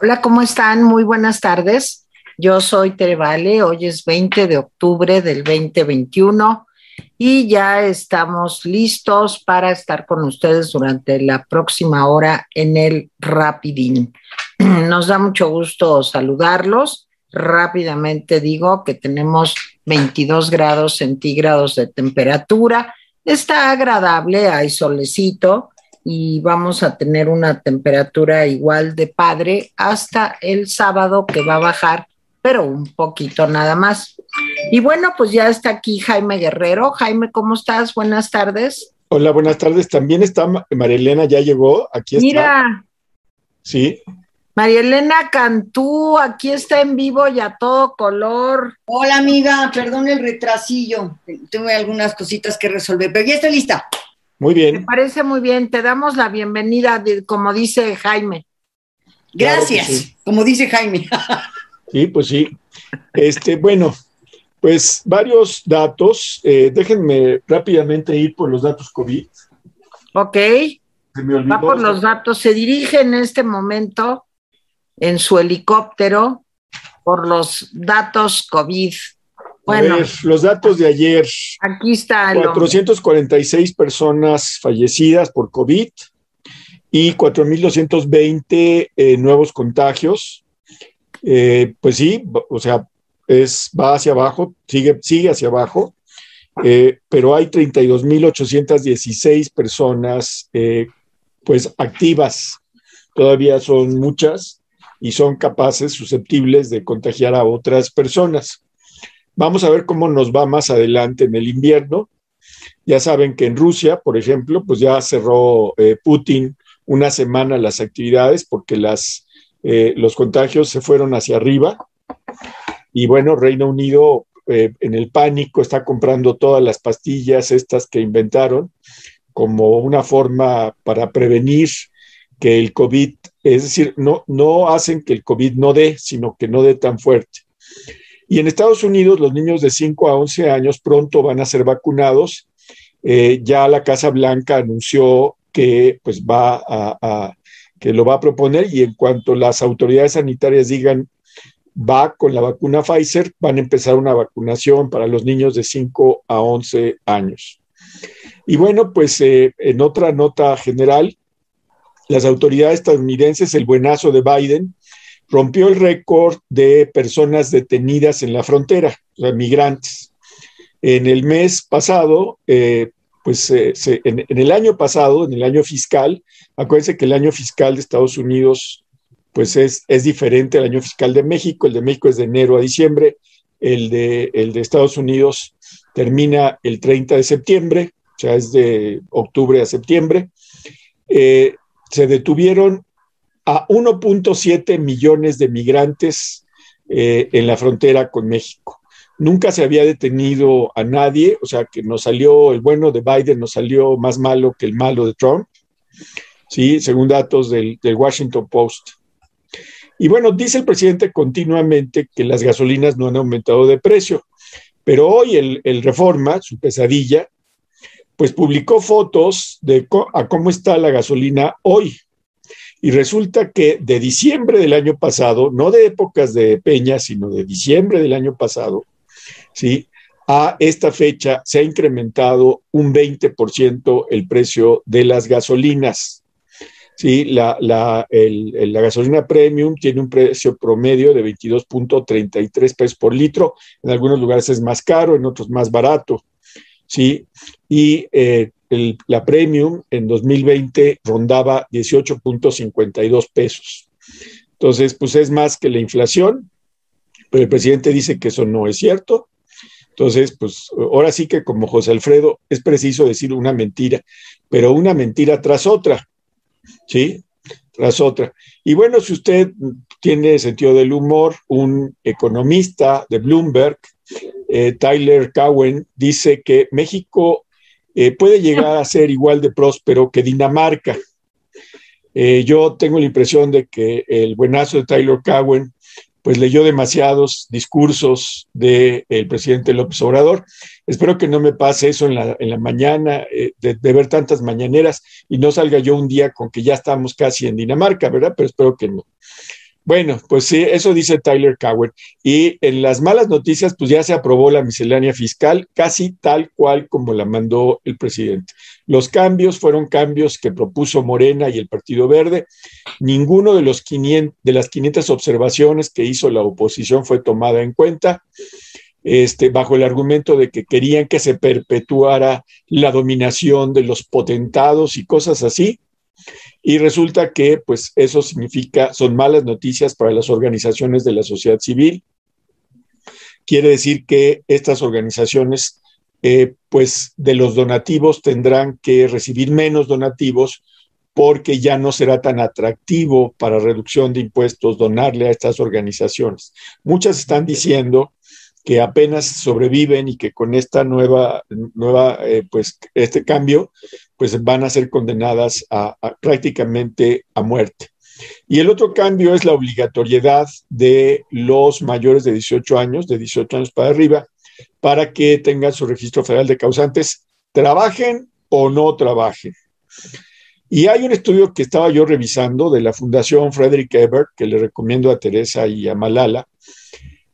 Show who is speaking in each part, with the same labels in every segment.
Speaker 1: Hola, ¿cómo están? Muy buenas tardes. Yo soy Tere Vale, hoy es 20 de octubre del 2021 y ya estamos listos para estar con ustedes durante la próxima hora en el Rapidín. Nos da mucho gusto saludarlos. Rápidamente digo que tenemos 22 grados centígrados de temperatura. Está agradable, hay solecito y vamos a tener una temperatura igual de padre hasta el sábado que va a bajar, pero un poquito nada más. Y bueno, pues ya está aquí Jaime Guerrero. Jaime, ¿cómo estás? Buenas tardes.
Speaker 2: Hola, buenas tardes. También está María Elena, ya llegó. Aquí está.
Speaker 1: Mira.
Speaker 2: Sí.
Speaker 1: María Elena Cantú, aquí está en vivo y a todo color.
Speaker 3: Hola amiga, perdón el retrasillo. Tuve algunas cositas que resolver, pero ya estoy lista.
Speaker 2: Muy bien.
Speaker 1: Me parece muy bien. Te damos la bienvenida, como dice Jaime.
Speaker 3: Gracias, como dice Jaime.
Speaker 2: sí, pues sí. Este, bueno, pues varios datos. Eh, déjenme rápidamente ir por los datos COVID.
Speaker 1: Ok. Va por los datos. Se dirige en este momento en su helicóptero por los datos COVID.
Speaker 2: Bueno, los datos de ayer.
Speaker 1: Aquí está.
Speaker 2: 446 personas fallecidas por COVID y 4.220 eh, nuevos contagios. Eh, pues sí, o sea, es, va hacia abajo, sigue, sigue hacia abajo, eh, pero hay 32.816 personas pues activas. Todavía son muchas y son capaces, susceptibles de contagiar a otras personas. Vamos a ver cómo nos va más adelante en el invierno. Ya saben que en Rusia, por ejemplo, pues ya cerró eh, Putin una semana las actividades porque las, eh, los contagios se fueron hacia arriba. Y bueno, Reino Unido eh, en el pánico está comprando todas las pastillas estas que inventaron como una forma para prevenir que el COVID, es decir, no, no hacen que el COVID no dé, sino que no dé tan fuerte. Y en Estados Unidos, los niños de 5 a 11 años pronto van a ser vacunados. Eh, ya la Casa Blanca anunció que pues va a, que lo va a proponer y en cuanto las autoridades sanitarias digan va con la vacuna Pfizer, van a empezar una vacunación para los niños de 5 a 11 años. Y bueno, pues eh, en otra nota general, las autoridades estadounidenses, el buenazo de Biden, rompió el récord de personas detenidas en la frontera, o sea, migrantes. En el mes pasado, eh, pues en, el año pasado, en el año fiscal, acuérdense que el año fiscal de Estados Unidos, pues es, es diferente al año fiscal de México, el de México es de enero a diciembre, el de, el de Estados Unidos termina el 30 de septiembre, o sea, es de octubre a septiembre. Eh, se detuvieron a 1.7 millones de migrantes eh, en la frontera con México. Nunca se había detenido a nadie, o sea que nos salió el bueno de Biden, nos salió más malo que el malo de Trump, ¿sí? según datos del, Washington Post. Y bueno, dice el presidente continuamente que las gasolinas no han aumentado de precio, pero hoy el, el Reforma, su pesadilla, pues publicó fotos de a cómo está la gasolina hoy, y resulta que de diciembre del año pasado, no de épocas de Peña, sino de diciembre del año pasado, ¿sí? a esta fecha se ha incrementado un 20% el precio de las gasolinas. Sí, la, la, la, gasolina premium tiene un precio promedio de 22.33 pesos por litro. En algunos lugares es más caro, en otros más barato. Sí, y eh, la premium en 2020 rondaba 18.52 pesos. Entonces, pues es más que la inflación, pero el presidente dice que eso no es cierto. Entonces, pues ahora sí que como José Alfredo es preciso decir una mentira, pero una mentira tras otra, ¿sí? Tras otra. Y bueno, si usted tiene sentido del humor, un economista de Bloomberg, eh, Tyler Cowen, dice que México eh, puede llegar a ser igual de próspero que Dinamarca. Eh, yo tengo la impresión de que el buenazo de Tyler Cowen pues leyó demasiados discursos del presidente López Obrador. Espero que no me pase eso en la, mañana, eh, de, ver tantas mañaneras y no salga yo un día con que ya estamos casi en Dinamarca, ¿verdad? Pero espero que no. Bueno, pues sí, eso dice Tyler Coward. Y en las malas noticias, pues ya se aprobó la miscelánea fiscal, casi tal cual como la mandó el presidente. Los cambios fueron cambios que propuso Morena y el Partido Verde. Ninguno de, los 500, de las 500 observaciones que hizo la oposición fue tomada en cuenta. Este, bajo el argumento de que querían que se perpetuara la dominación de los potentados y cosas así. Y resulta que, pues, eso significa, son malas noticias para las organizaciones de la sociedad civil. Quiere decir que estas organizaciones, eh, pues, de los donativos tendrán que recibir menos donativos porque ya no será tan atractivo para reducción de impuestos donarle a estas organizaciones. Muchas están diciendo que apenas sobreviven y que con esta nueva, nueva eh, pues este cambio, pues van a ser condenadas a, prácticamente a muerte. Y el otro cambio es la obligatoriedad de los mayores de 18 años, de 18 años para arriba, para que tengan su registro federal de causantes, trabajen o no trabajen. Y hay un estudio que estaba yo revisando de la Fundación Frederick Ebert, que le recomiendo a Teresa y a Malala,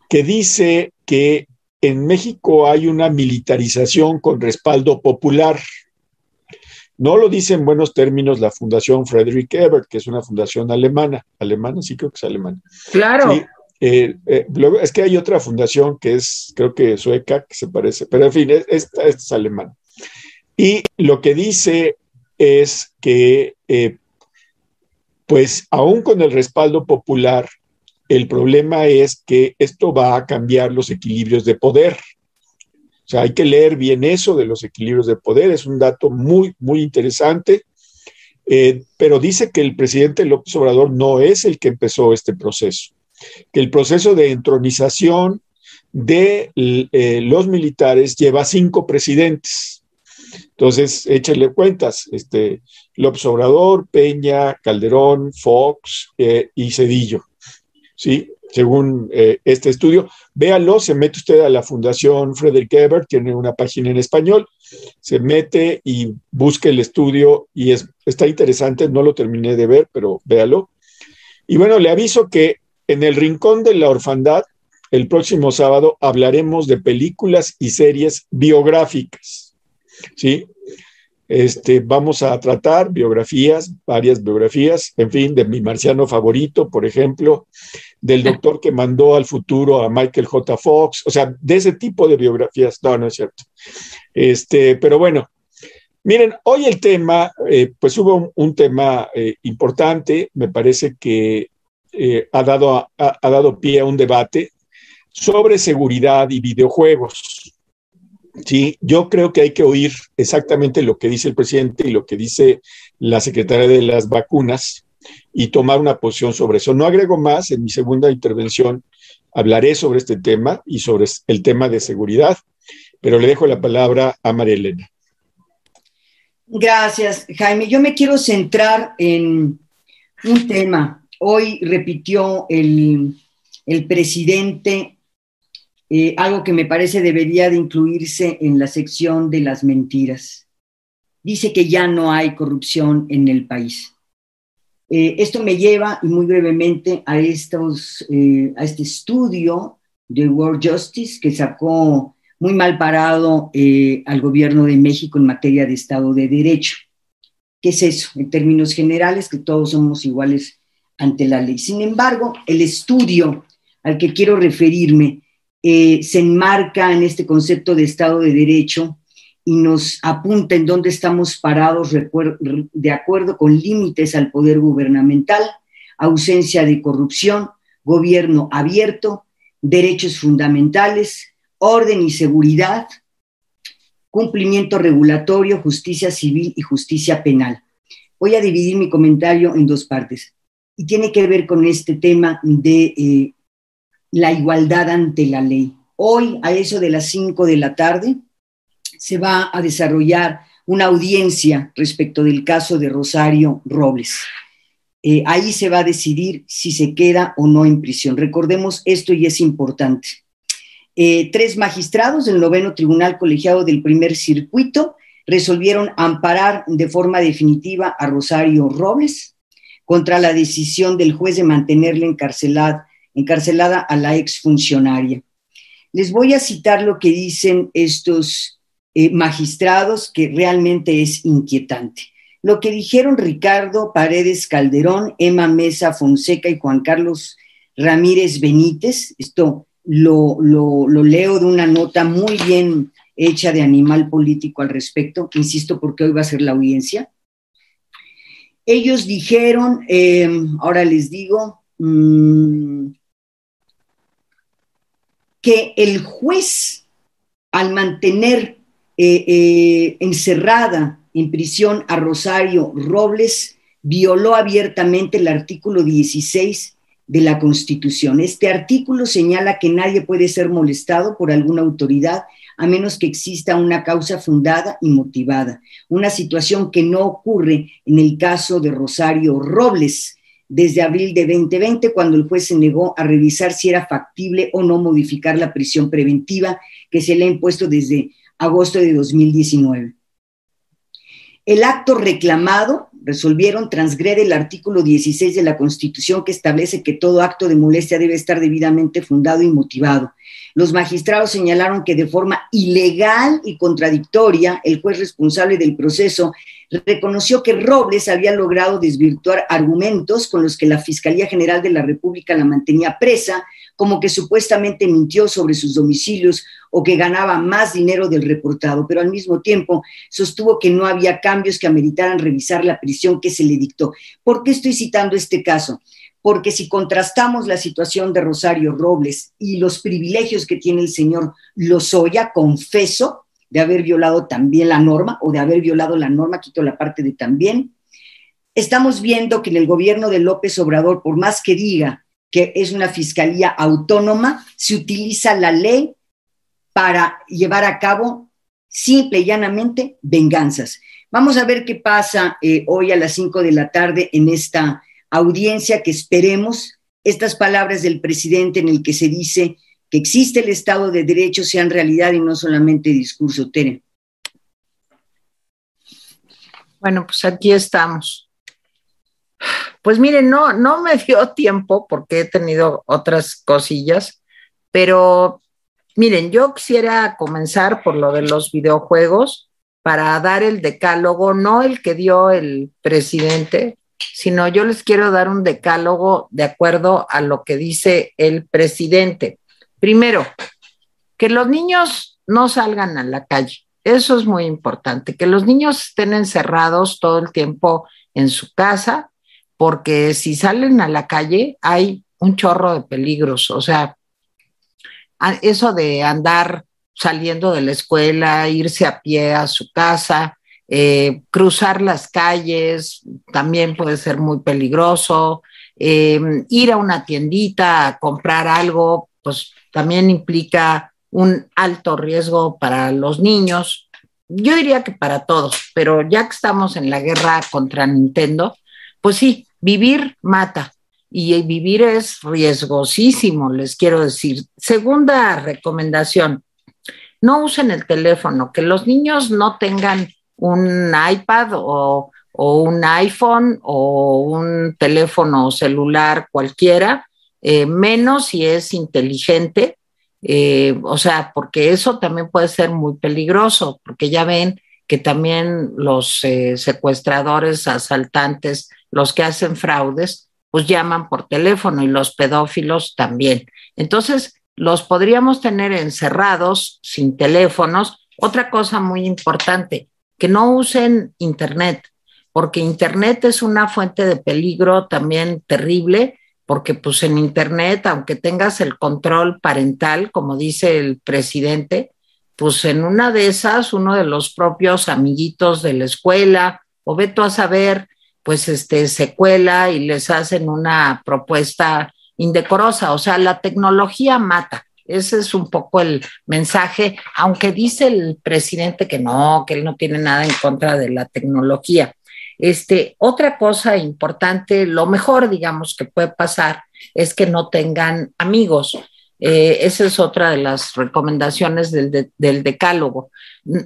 Speaker 2: que dice que en México hay una militarización con respaldo popular. No lo dice en buenos términos la Fundación Frederick Ebert, que es una fundación alemana. Alemana, sí creo que es alemana.
Speaker 1: Claro.
Speaker 2: Eh, eh, es que hay otra fundación que es, creo que sueca, que se parece, pero en fin, esta, es alemana. Y lo que dice es que, eh, pues, aún con el respaldo popular, el problema es que esto va a cambiar los equilibrios de poder. O sea, hay que leer bien eso de los equilibrios de poder. Es un dato muy, muy interesante. Eh, pero dice que el presidente López Obrador no es el que empezó este proceso, que el proceso de entronización de eh, los militares lleva cinco presidentes. Entonces, échenle cuentas, este, López Obrador, Peña, Calderón, Fox eh, y Cedillo. ¿sí? Según eh, este estudio. Véalo, se mete usted a la Fundación Frederick Ebert, tiene una página en español, se mete y busque el estudio y es, está interesante, no lo terminé de ver, pero véalo. Y bueno, le aviso que en el Rincón de la Orfandad, el próximo sábado, hablaremos de películas y series biográficas, ¿sí? Este, vamos a tratar biografías, varias biografías, en fin, de mi marciano favorito, por ejemplo, del doctor que mandó al futuro a Michael J. Fox, o sea, de ese tipo de biografías. No, no es cierto. Este, pero bueno, miren, hoy el tema, eh, pues hubo un, tema eh, importante, me parece que eh, ha, dado, ha dado pie a un debate sobre seguridad y videojuegos. Sí, yo creo que hay que oír exactamente lo que dice el presidente y lo que dice la secretaria de las vacunas y tomar una posición sobre eso. No agrego más, en mi segunda intervención hablaré sobre este tema y sobre el tema de seguridad, pero le dejo la palabra a María Elena.
Speaker 3: Gracias, Jaime. Yo me quiero centrar en un tema. Hoy repitió el, el presidente eh, algo que me parece debería de incluirse en la sección de las mentiras. Dice que ya no hay corrupción en el país. Eh, esto me lleva, y muy brevemente, a, estos, eh, a este estudio de World Justice que sacó muy mal parado al gobierno de México en materia de Estado de Derecho. ¿Qué es eso? En términos generales, que todos somos iguales ante la ley. Sin embargo, el estudio al que quiero referirme eh, se enmarca en este concepto de Estado de Derecho y nos apunta en dónde estamos parados de acuerdo con límites al poder gubernamental, ausencia de corrupción, gobierno abierto, derechos fundamentales, orden y seguridad, cumplimiento regulatorio, justicia civil y justicia penal. Voy a dividir mi comentario en dos partes y tiene que ver con este tema de eh, la igualdad ante la ley. Hoy, a eso de las 5 de la tarde, se va a desarrollar una audiencia respecto del caso de Rosario Robles. Eh, ahí se va a decidir si se queda o no en prisión. Recordemos esto y es importante. Eh, tres magistrados del noveno tribunal colegiado del primer circuito resolvieron amparar de forma definitiva a Rosario Robles contra la decisión del juez de mantenerla encarcelada, encarcelada a la exfuncionaria. Les voy a citar lo que dicen estos eh, magistrados, que realmente es inquietante. Lo que dijeron Ricardo Paredes Calderón, Emma Mesa Fonseca y Juan Carlos Ramírez Benítez, esto lo, lo, leo de una nota muy bien hecha de Animal Político al respecto, insisto porque hoy va a ser la audiencia. Ellos dijeron, eh, ahora les digo, mmm, que el juez, al mantener eh, eh, encerrada en prisión a Rosario Robles, violó abiertamente el artículo 16 de la Constitución. Este artículo señala que nadie puede ser molestado por alguna autoridad a menos que exista una causa fundada y motivada, una situación que no ocurre en el caso de Rosario Robles, desde abril de 2020, cuando el juez se negó a revisar si era factible o no modificar la prisión preventiva que se le ha impuesto desde agosto de 2019. El acto reclamado, resolvieron, transgrede el artículo 16 de la Constitución que establece que todo acto de molestia debe estar debidamente fundado y motivado. Los magistrados señalaron que de forma ilegal y contradictoria, el juez responsable del proceso reconoció que Robles había logrado desvirtuar argumentos con los que la Fiscalía General de la República la mantenía presa, como que supuestamente mintió sobre sus domicilios o que ganaba más dinero del reportado, pero al mismo tiempo sostuvo que no había cambios que ameritaran revisar la prisión que se le dictó. ¿Por qué estoy citando este caso? Porque si contrastamos la situación de Rosario Robles y los privilegios que tiene el señor Lozoya, confeso, de haber violado también la norma o de haber violado la norma, quito la parte de también. Estamos viendo que en el gobierno de López Obrador, por más que diga que es una fiscalía autónoma, se utiliza la ley para llevar a cabo simple y llanamente venganzas. Vamos a ver qué pasa eh, hoy a las 5 de la tarde en esta audiencia que esperemos estas palabras del presidente en el que se dice que existe el Estado de Derecho sean realidad y no solamente discurso, Tere.
Speaker 1: Bueno, pues aquí estamos. Pues miren, no, no me dio tiempo porque he tenido otras cosillas, pero miren, yo quisiera comenzar por lo de los videojuegos para dar el decálogo, no el que dio el presidente, sino yo les quiero dar un decálogo de acuerdo a lo que dice el presidente. Primero, que los niños no salgan a la calle. Eso es muy importante, que los niños estén encerrados todo el tiempo en su casa, porque si salen a la calle hay un chorro de peligros. O sea, eso de andar saliendo de la escuela, irse a pie a su casa, eh, cruzar las calles, también puede ser muy peligroso. Eh, ir a una tiendita a comprar algo, pues también implica un alto riesgo para los niños. Yo diría que para todos, pero ya que estamos en la guerra contra Nintendo, pues sí, vivir mata y vivir es riesgosísimo, les quiero decir. Segunda recomendación, no usen el teléfono, que los niños no tengan un iPad o, o un iPhone o un teléfono celular cualquiera eh, menos si es inteligente, eh, o sea, porque eso también puede ser muy peligroso, porque ya ven que también los eh, secuestradores, asaltantes, los que hacen fraudes, pues llaman por teléfono y los pedófilos también. Entonces, los podríamos tener encerrados sin teléfonos. Otra cosa muy importante, que no usen Internet, porque Internet es una fuente de peligro también terrible porque pues en Internet, aunque tengas el control parental, como dice el presidente, pues en una de esas, uno de los propios amiguitos de la escuela, o ve a saber, pues este, se cuela y les hacen una propuesta indecorosa. O sea, la tecnología mata. Ese es un poco el mensaje, aunque dice el presidente que no, que él no tiene nada en contra de la tecnología. Este, otra cosa importante, lo mejor, digamos, que puede pasar es que no tengan amigos. Eh, esa es otra de las recomendaciones del, del, decálogo.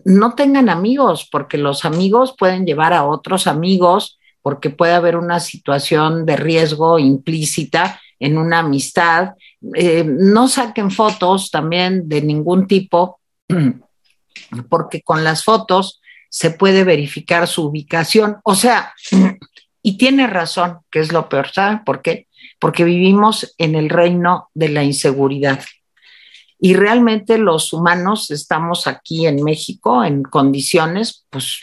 Speaker 1: No tengan amigos, porque los amigos pueden llevar a otros amigos, porque puede haber una situación de riesgo implícita en una amistad. Eh, no saquen fotos también de ningún tipo, porque con las fotos se puede verificar su ubicación. O sea, y tiene razón, que es lo peor, ¿saben por qué? Porque vivimos en el reino de la inseguridad. Y realmente los humanos estamos aquí en México en condiciones pues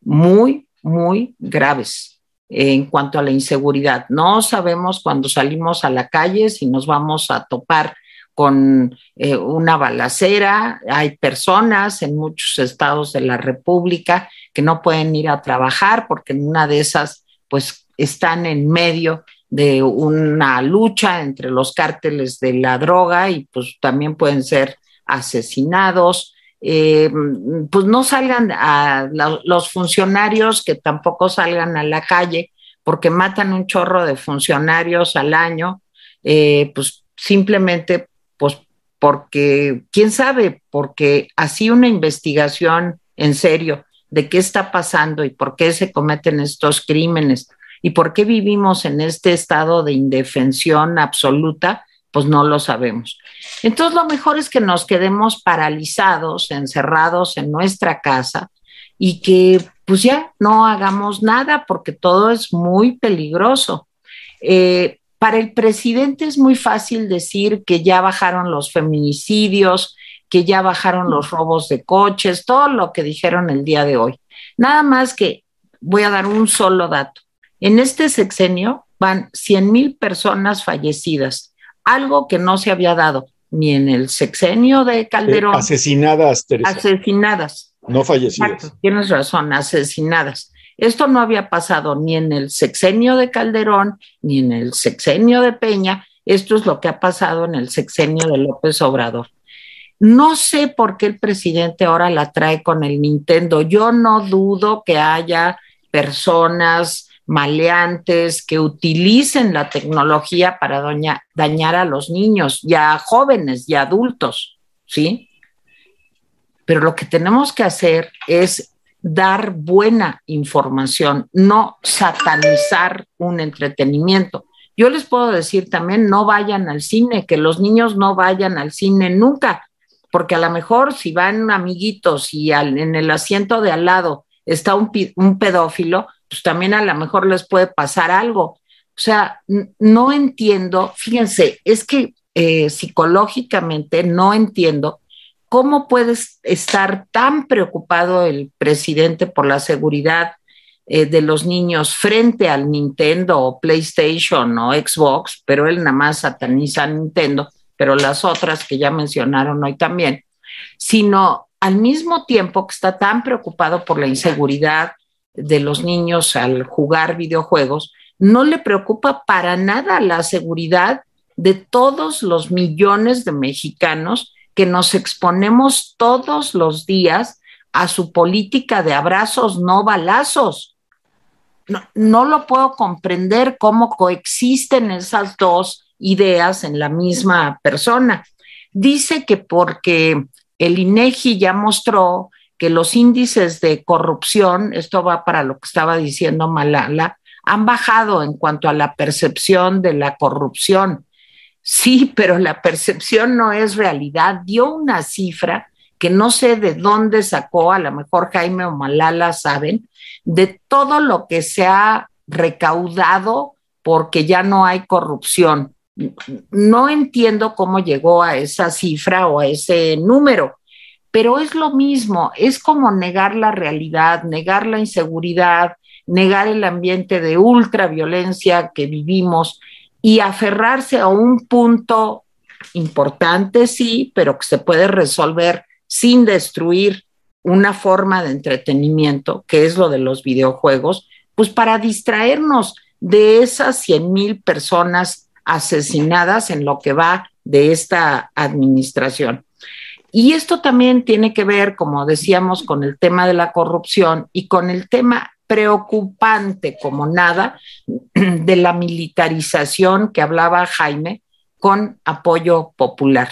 Speaker 1: muy, muy graves en cuanto a la inseguridad. No sabemos cuando salimos a la calle si nos vamos a topar con eh, una balacera. Hay personas en muchos estados de la República que no pueden ir a trabajar porque en una de esas pues están en medio de una lucha entre los cárteles de la droga y pues también pueden ser asesinados. Eh, pues no salgan a los funcionarios que tampoco salgan a la calle porque matan un chorro de funcionarios al año, eh, pues simplemente pues porque, quién sabe, porque así una investigación en serio de qué está pasando y por qué se cometen estos crímenes ¿Y por qué vivimos en este estado de indefensión absoluta? Pues no lo sabemos. Entonces lo mejor es que nos quedemos paralizados, encerrados en nuestra casa y que pues ya no hagamos nada porque todo es muy peligroso. Eh, para el presidente es muy fácil decir que ya bajaron los feminicidios, que ya bajaron los robos de coches, todo lo que dijeron el día de hoy. Nada más que voy a dar un solo dato. En este sexenio van 100 mil personas fallecidas, algo que no se había dado ni en el sexenio de Calderón.
Speaker 2: asesinadas, Teresa.
Speaker 1: Asesinadas.
Speaker 2: No fallecidas.
Speaker 1: tienes razón, asesinadas. Esto no había pasado ni en el sexenio de Calderón, ni en el sexenio de Peña. Esto es lo que ha pasado en el sexenio de López Obrador. No sé por qué el presidente ahora la trae con el Nintendo. Yo no dudo que haya personas maleantes que utilicen la tecnología para dañar a los niños, ya jóvenes y adultos, ¿sí? Pero lo que tenemos que hacer es dar buena información, no satanizar un entretenimiento. Yo les puedo decir también, no vayan al cine, que los niños no vayan al cine nunca, porque a lo mejor si van amiguitos y en el asiento de al lado está un, pedófilo, pues también a lo mejor les puede pasar algo. O sea, no entiendo, fíjense, es que eh, psicológicamente no entiendo cómo puede estar tan preocupado el presidente por la seguridad eh, de los niños frente al Nintendo o PlayStation o Xbox, pero él nada más sataniza a Nintendo, pero las otras que ya mencionaron hoy también, sino al mismo tiempo que está tan preocupado por la inseguridad, de los niños al jugar videojuegos, no le preocupa para nada la seguridad de todos los millones de mexicanos que nos exponemos todos los días a su política de abrazos, no balazos. No, no, lo puedo comprender cómo coexisten esas dos ideas en la misma persona. Dice que porque el INEGI ya mostró que los índices de corrupción, esto va para lo que estaba diciendo Malala, han bajado en cuanto a la percepción de la corrupción. Sí, pero la percepción no es realidad. Dio una cifra que no sé de dónde sacó, a lo mejor Jaime o Malala saben, de todo lo que se ha recaudado porque ya no hay corrupción. No entiendo cómo llegó a esa cifra o a ese número pero es lo mismo, es como negar la realidad, negar la inseguridad, negar el ambiente de ultraviolencia que vivimos y aferrarse a un punto importante, sí, pero que se puede resolver sin destruir una forma de entretenimiento, que es lo de los videojuegos, pues para distraernos de esas 100 mil personas asesinadas en lo que va de esta administración. Y esto también tiene que ver, como decíamos, con el tema de la corrupción y con el tema preocupante como nada de la militarización que hablaba Jaime con apoyo popular.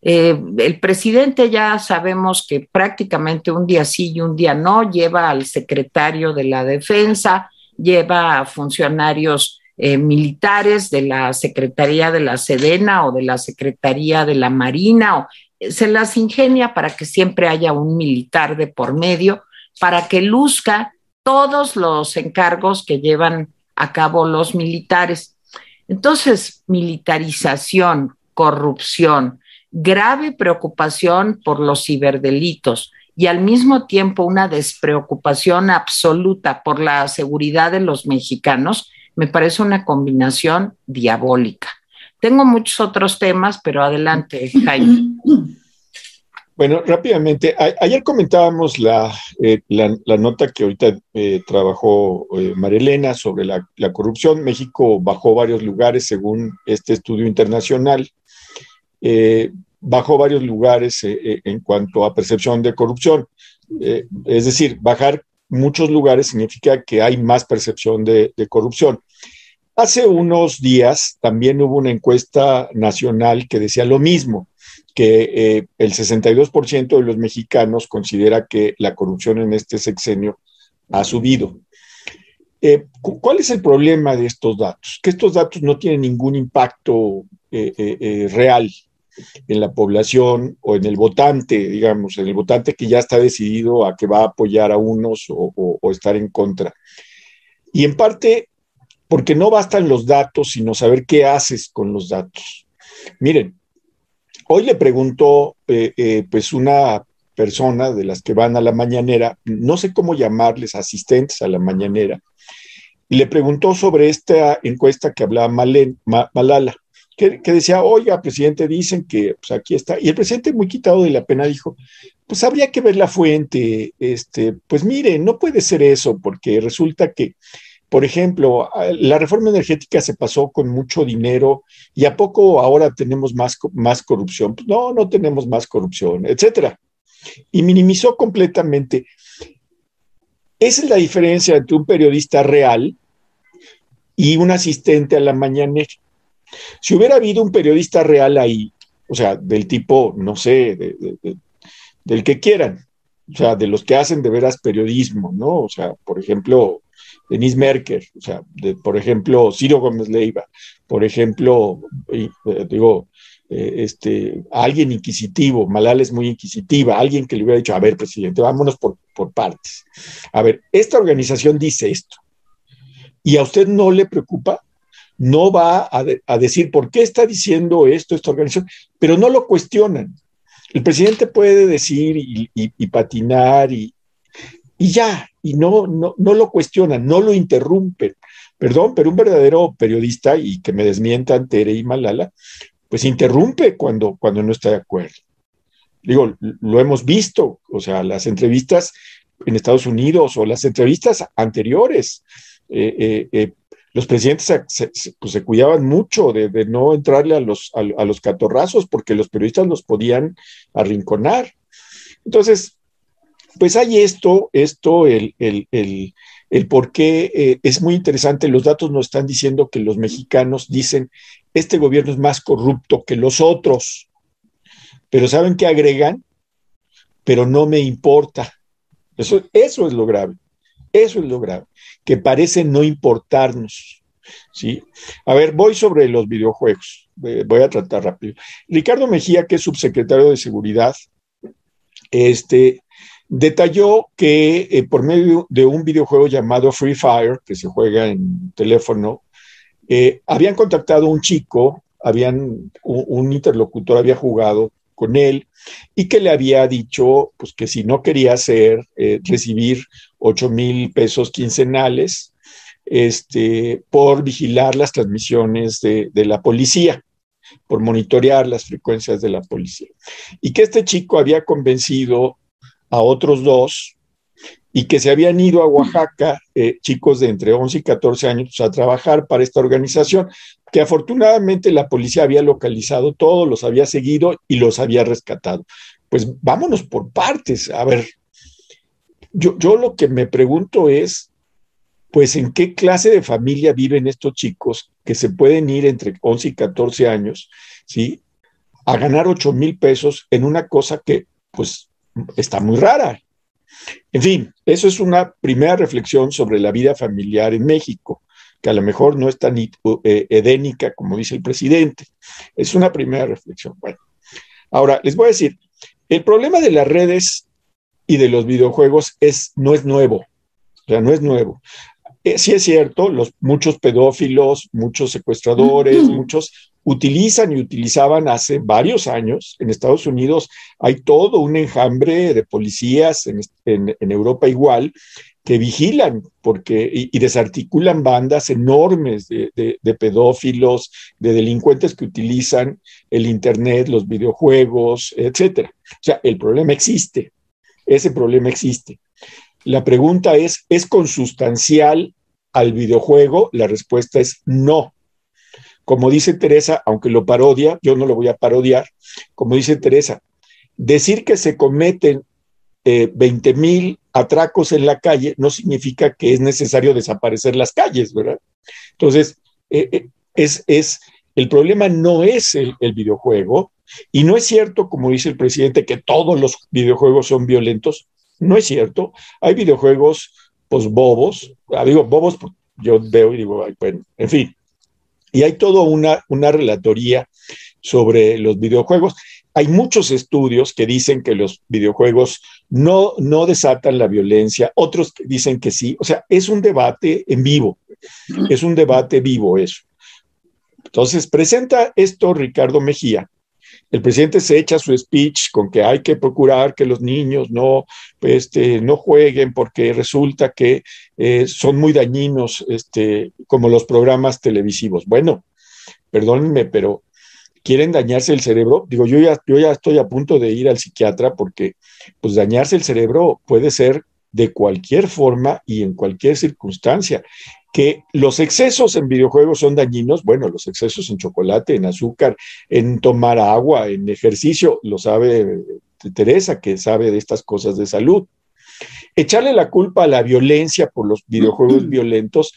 Speaker 1: Eh, el presidente ya sabemos que prácticamente un día sí y un día no lleva al secretario de la defensa, lleva a funcionarios eh, militares de la Secretaría de la Sedena o de la Secretaría de la Marina, o, eh, se las ingenia para que siempre haya un militar de por medio, para que luzca todos los encargos que llevan a cabo los militares. Entonces, militarización, corrupción, grave preocupación por los ciberdelitos y al mismo tiempo una despreocupación absoluta por la seguridad de los mexicanos, me parece una combinación diabólica. Tengo muchos otros temas, pero adelante, Jaime.
Speaker 2: Bueno, rápidamente, ayer comentábamos la, eh, nota que ahorita eh, trabajó eh, Marilena sobre la, corrupción. México bajó varios lugares según este estudio internacional. bajó varios lugares en cuanto a percepción de corrupción. es decir, bajar muchos lugares significa que hay más percepción de, corrupción. Hace unos días también hubo una encuesta nacional que decía lo mismo, que eh, el 62% de los mexicanos considera que la corrupción en este sexenio ha subido. Eh, ¿Cuál es el problema de estos datos? Que estos datos no tienen ningún impacto eh, real en la población o en el votante, digamos, en el votante que ya está decidido a que va a apoyar a unos o, estar en contra. Y en parte porque no bastan los datos, sino saber qué haces con los datos. Miren, hoy le preguntó eh, eh, pues una persona de las que van a la mañanera, no sé cómo llamarles asistentes a la mañanera, y le preguntó sobre esta encuesta que hablaba Malala que, decía, oiga, presidente, dicen que pues aquí está. Y el presidente, muy quitado de la pena, dijo, pues habría que ver la fuente. Este, pues mire, no puede ser eso, porque resulta que, por ejemplo, la reforma energética se pasó con mucho dinero y a poco ahora tenemos más, más corrupción. Pues no, no tenemos más corrupción, etcétera. Y minimizó completamente. Esa es la diferencia entre un periodista real y un asistente a la mañanera. Si hubiera habido un periodista real ahí, o sea, del tipo, no sé, del que quieran, o sea, de los que hacen de veras periodismo, ¿no? O sea, por ejemplo, Denise Merker, o sea, por ejemplo, Ciro Gómez Leiva, por ejemplo, eh, digo, eh, este, alguien inquisitivo, Malala es muy inquisitiva, alguien que le hubiera dicho, a ver, presidente, vámonos por, por partes. A ver, esta organización dice esto, ¿y a usted no le preocupa? no va a, decir por qué está diciendo esto esta organización, pero no lo cuestionan. El presidente puede decir y, patinar y, ya, y no, no, no lo cuestionan, no lo interrumpen. Perdón, pero un verdadero periodista, y que me desmientan Tere y Malala, pues interrumpe cuando, cuando no está de acuerdo. Digo, lo hemos visto, o sea, las entrevistas en Estados Unidos o las entrevistas anteriores. Eh, eh, eh, los presidentes se, pues, se cuidaban mucho de, no entrarle a los, a, los catorrazos porque los periodistas los podían arrinconar. Entonces, pues hay esto, esto, el, el, el, el por qué eh, es muy interesante. Los datos nos están diciendo que los mexicanos dicen, este gobierno es más corrupto que los otros. Pero ¿saben qué agregan? Pero no me importa. Eso, eso es lo grave. Eso es lo grave, que parece no importarnos. ¿sí? A ver, voy sobre los videojuegos. Voy a tratar rápido. Ricardo Mejía, que es subsecretario de Seguridad, este, detalló que eh, por medio de un videojuego llamado Free Fire, que se juega en teléfono, eh, habían contactado a un chico, habían, un, interlocutor había jugado con él y que le había dicho pues que si no quería hacer eh, recibir 8 mil pesos quincenales este, por vigilar las transmisiones de, de, la policía, por monitorear las frecuencias de la policía. Y que este chico había convencido a otros dos y que se habían ido a Oaxaca, eh, chicos de entre 11 y 14 años, a trabajar para esta organización, que afortunadamente la policía había localizado todos, los había seguido y los había rescatado. Pues vámonos por partes. A ver, yo, yo lo que me pregunto es, pues, ¿en qué clase de familia viven estos chicos que se pueden ir entre 11 y 14 años, ¿sí? A ganar 8 mil pesos en una cosa que, pues, está muy rara, En fin, eso es una primera reflexión sobre la vida familiar en México, que a lo mejor no es tan eh, edénica como dice el presidente. Es una primera reflexión. Bueno, ahora les voy a decir, el problema de las redes y de los videojuegos es, no es nuevo, o sea, no es nuevo. Eh, sí es cierto, los, muchos pedófilos, muchos secuestradores, muchos utilizan y utilizaban hace varios años. En Estados Unidos hay todo un enjambre de policías, en, Europa igual, que vigilan porque, y, desarticulan bandas enormes de, de, pedófilos, de delincuentes que utilizan el Internet, los videojuegos, etc. O sea, el problema existe, ese problema existe. La pregunta es, ¿es consustancial al videojuego? La respuesta es no. Como dice Teresa, aunque lo parodia, yo no lo voy a parodiar, como dice Teresa, decir que se cometen 20 eh, mil atracos en la calle no significa que es necesario desaparecer las calles, ¿verdad? Entonces, eh, eh, es, es, el problema no es el, videojuego y no es cierto, como dice el presidente, que todos los videojuegos son violentos. No es cierto. Hay videojuegos, pues bobos. Ah, digo, bobos, pues, yo veo y digo, bueno, en fin. Y hay toda una, una relatoría sobre los videojuegos. Hay muchos estudios que dicen que los videojuegos no, no desatan la violencia, otros dicen que sí. O sea, es un debate en vivo, es un debate vivo eso. Entonces, presenta esto Ricardo Mejía el presidente se echa su speech con que hay que procurar que los niños no, este, no jueguen porque resulta que eh, son muy dañinos, este, como los programas televisivos. Bueno, perdónenme, pero quieren dañarse el cerebro. Digo, yo ya, yo ya estoy a punto de ir al psiquiatra porque pues dañarse el cerebro puede ser de cualquier forma y en cualquier circunstancia que los excesos en videojuegos son dañinos, bueno, los excesos en chocolate, en azúcar, en tomar agua, en ejercicio, lo sabe Teresa, que sabe de estas cosas de salud. Echarle la culpa a la violencia por los videojuegos violentos,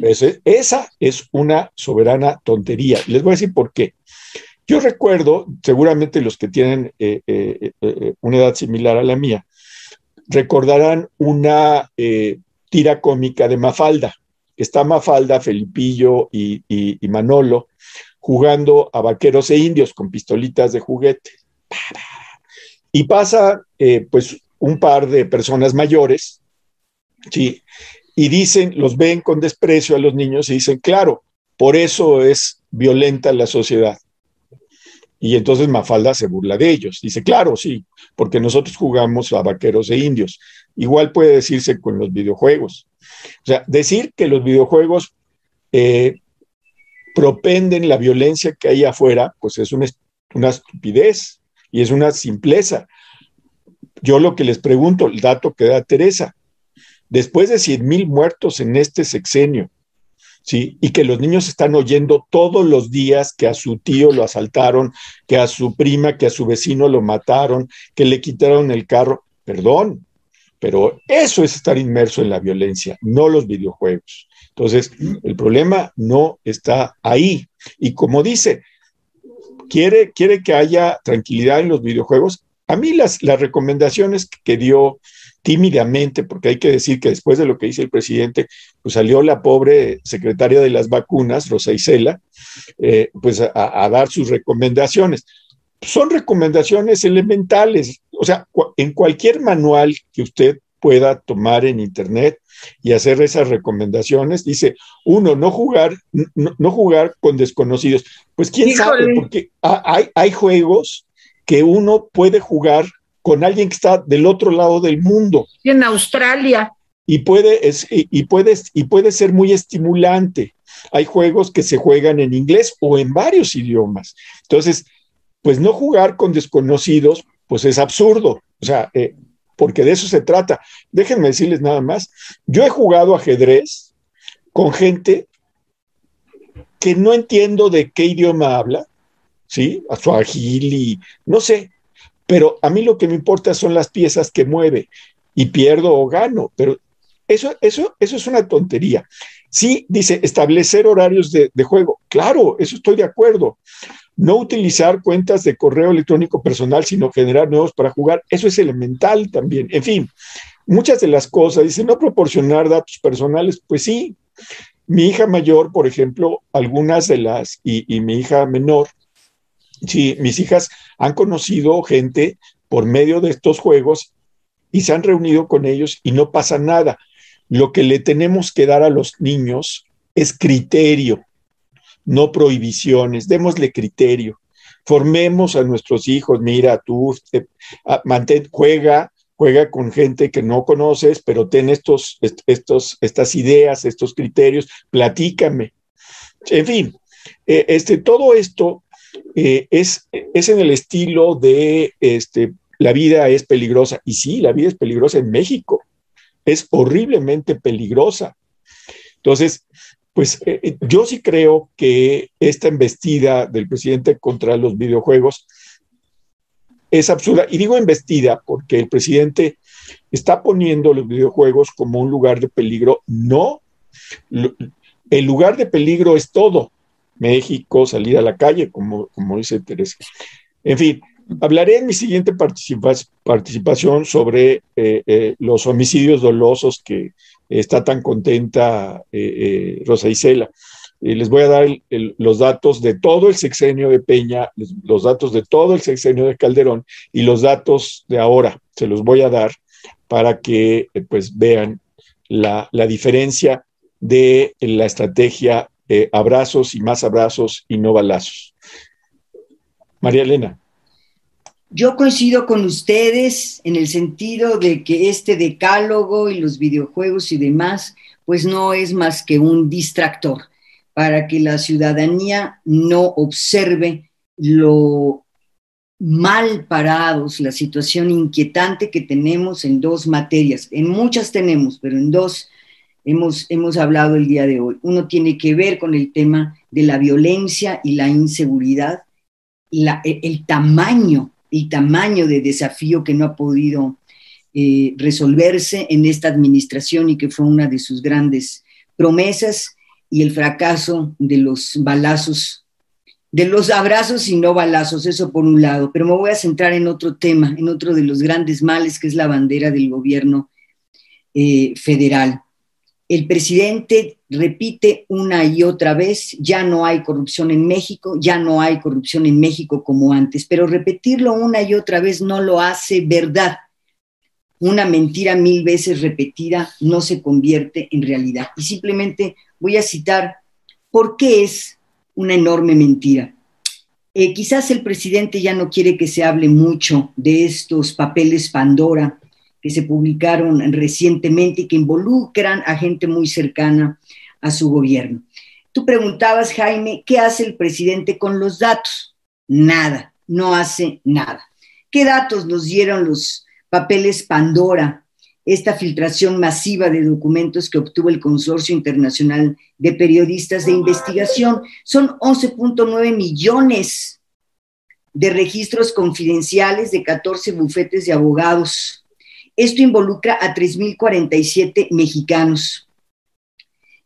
Speaker 2: pues, esa es una soberana tontería. Les voy a decir por qué. Yo recuerdo, seguramente los que tienen eh, eh, eh, una edad similar a la mía, recordarán una tira cómica de Mafalda está Mafalda, Felipillo y, Manolo jugando a vaqueros e indios con pistolitas de juguete. Y pasa eh, pues un par de personas mayores, ¿sí? Y dicen, los ven con desprecio a los niños y dicen, claro, por eso es violenta la sociedad. Y entonces Mafalda se burla de ellos. Dice, claro, sí, porque nosotros jugamos a vaqueros e indios. Igual puede decirse con los videojuegos. O sea, decir que los videojuegos eh, propenden la violencia que hay afuera, pues es una, estupidez y es una simpleza. Yo lo que les pregunto, el dato que da Teresa, después de 100 mil muertos en este sexenio, ¿sí? Y que los niños están oyendo todos los días que a su tío lo asaltaron, que a su prima, que a su vecino lo mataron, que le quitaron el carro. Perdón, pero eso es estar inmerso en la violencia, no los videojuegos. Entonces, el problema no está ahí. Y como dice, quiere, quiere que haya tranquilidad en los videojuegos. A mí las, las recomendaciones que dio tímidamente, porque hay que decir que después de lo que dice el presidente, pues salió la pobre secretaria de las vacunas, Rosa Isela, eh, pues a dar sus recomendaciones son recomendaciones elementales. O sea, en cualquier manual que usted pueda tomar en Internet y hacer esas recomendaciones, dice, uno, no jugar, no, jugar con desconocidos. Pues quién sabe, porque hay, hay juegos que uno puede jugar con alguien que está del otro lado del mundo.
Speaker 1: En Australia.
Speaker 2: Y puede, es, y, puede, y puede ser muy estimulante. Hay juegos que se juegan en inglés o en varios idiomas. Entonces, pues no jugar con desconocidos, pues es absurdo, o sea, eh, porque de eso se trata. Déjenme decirles nada más, yo he jugado ajedrez con gente que no entiendo de qué idioma habla, ¿sí? A su y no sé, pero a mí lo que me importa son las piezas que mueve y pierdo o gano, pero eso, eso, eso es una tontería. Sí, dice establecer horarios de, juego. Claro, eso estoy de acuerdo. No utilizar cuentas de correo electrónico personal, sino generar nuevos para jugar. Eso es elemental también. En fin, muchas de las cosas, dice, no proporcionar datos personales, pues sí. Mi hija mayor, por ejemplo, algunas de las, y, y mi hija menor, sí, mis hijas han conocido gente por medio de estos juegos y se han reunido con ellos y no pasa nada. Lo que le tenemos que dar a los niños es criterio, no prohibiciones. Démosle criterio. Formemos a nuestros hijos. Mira, tú eh, mantén, juega, juega con gente que no conoces, pero ten estos, estos, estas ideas, estos criterios, platícame. En fin, eh, este, todo esto eh, es, es en el estilo de este, la vida es peligrosa. Y sí, la vida es peligrosa en México. Es horriblemente peligrosa. Entonces, pues eh, eh, yo sí creo que esta embestida del presidente contra los videojuegos es absurda. Y digo embestida porque el presidente está poniendo los videojuegos como un lugar de peligro. No, el lugar de peligro es todo. México, salir a la calle, como, como dice Teresa. En fin, Hablaré en mi siguiente participación sobre eh, eh, los homicidios dolosos que está tan contenta eh, Rosa Isela. les voy a dar los datos de todo el sexenio de Peña, los datos de todo el sexenio de Calderón y los datos de ahora. Se los voy a dar para que pues vean la, la diferencia de la estrategia abrazos y más abrazos y no balazos. María Elena.
Speaker 3: Yo coincido con ustedes en el sentido de que este decálogo y los videojuegos y demás, pues no es más que un distractor para que la ciudadanía no observe lo mal parados, la situación inquietante que tenemos en dos materias. En muchas tenemos, pero en dos hemos, hemos hablado el día de hoy. Uno tiene que ver con el tema de la violencia y la inseguridad, el tamaño el tamaño de desafío que no ha podido eh, resolverse en esta administración y que fue una de sus grandes promesas y el fracaso de los balazos, de los abrazos y no balazos, eso por un lado. Pero me voy a centrar en otro tema, en otro de los grandes males, que es la bandera del gobierno eh, federal. El presidente repite una y otra vez, ya no hay corrupción en México, ya no hay corrupción en México como antes, pero repetirlo una y otra vez no lo hace verdad. Una mentira mil veces repetida no se convierte en realidad. Y simplemente voy a citar por qué es una enorme mentira. Eh, quizás el presidente ya no quiere que se hable mucho de estos papeles Pandora que se publicaron recientemente y que involucran a gente muy cercana a su gobierno. Tú preguntabas, Jaime, ¿qué hace el presidente con los datos? Nada, no hace nada. ¿Qué datos nos dieron los papeles Pandora, esta filtración masiva de documentos que obtuvo el Consorcio Internacional de Periodistas de Investigación? Son 11.9 millones de registros confidenciales de 14 bufetes de abogados esto involucra a 3.047 mexicanos.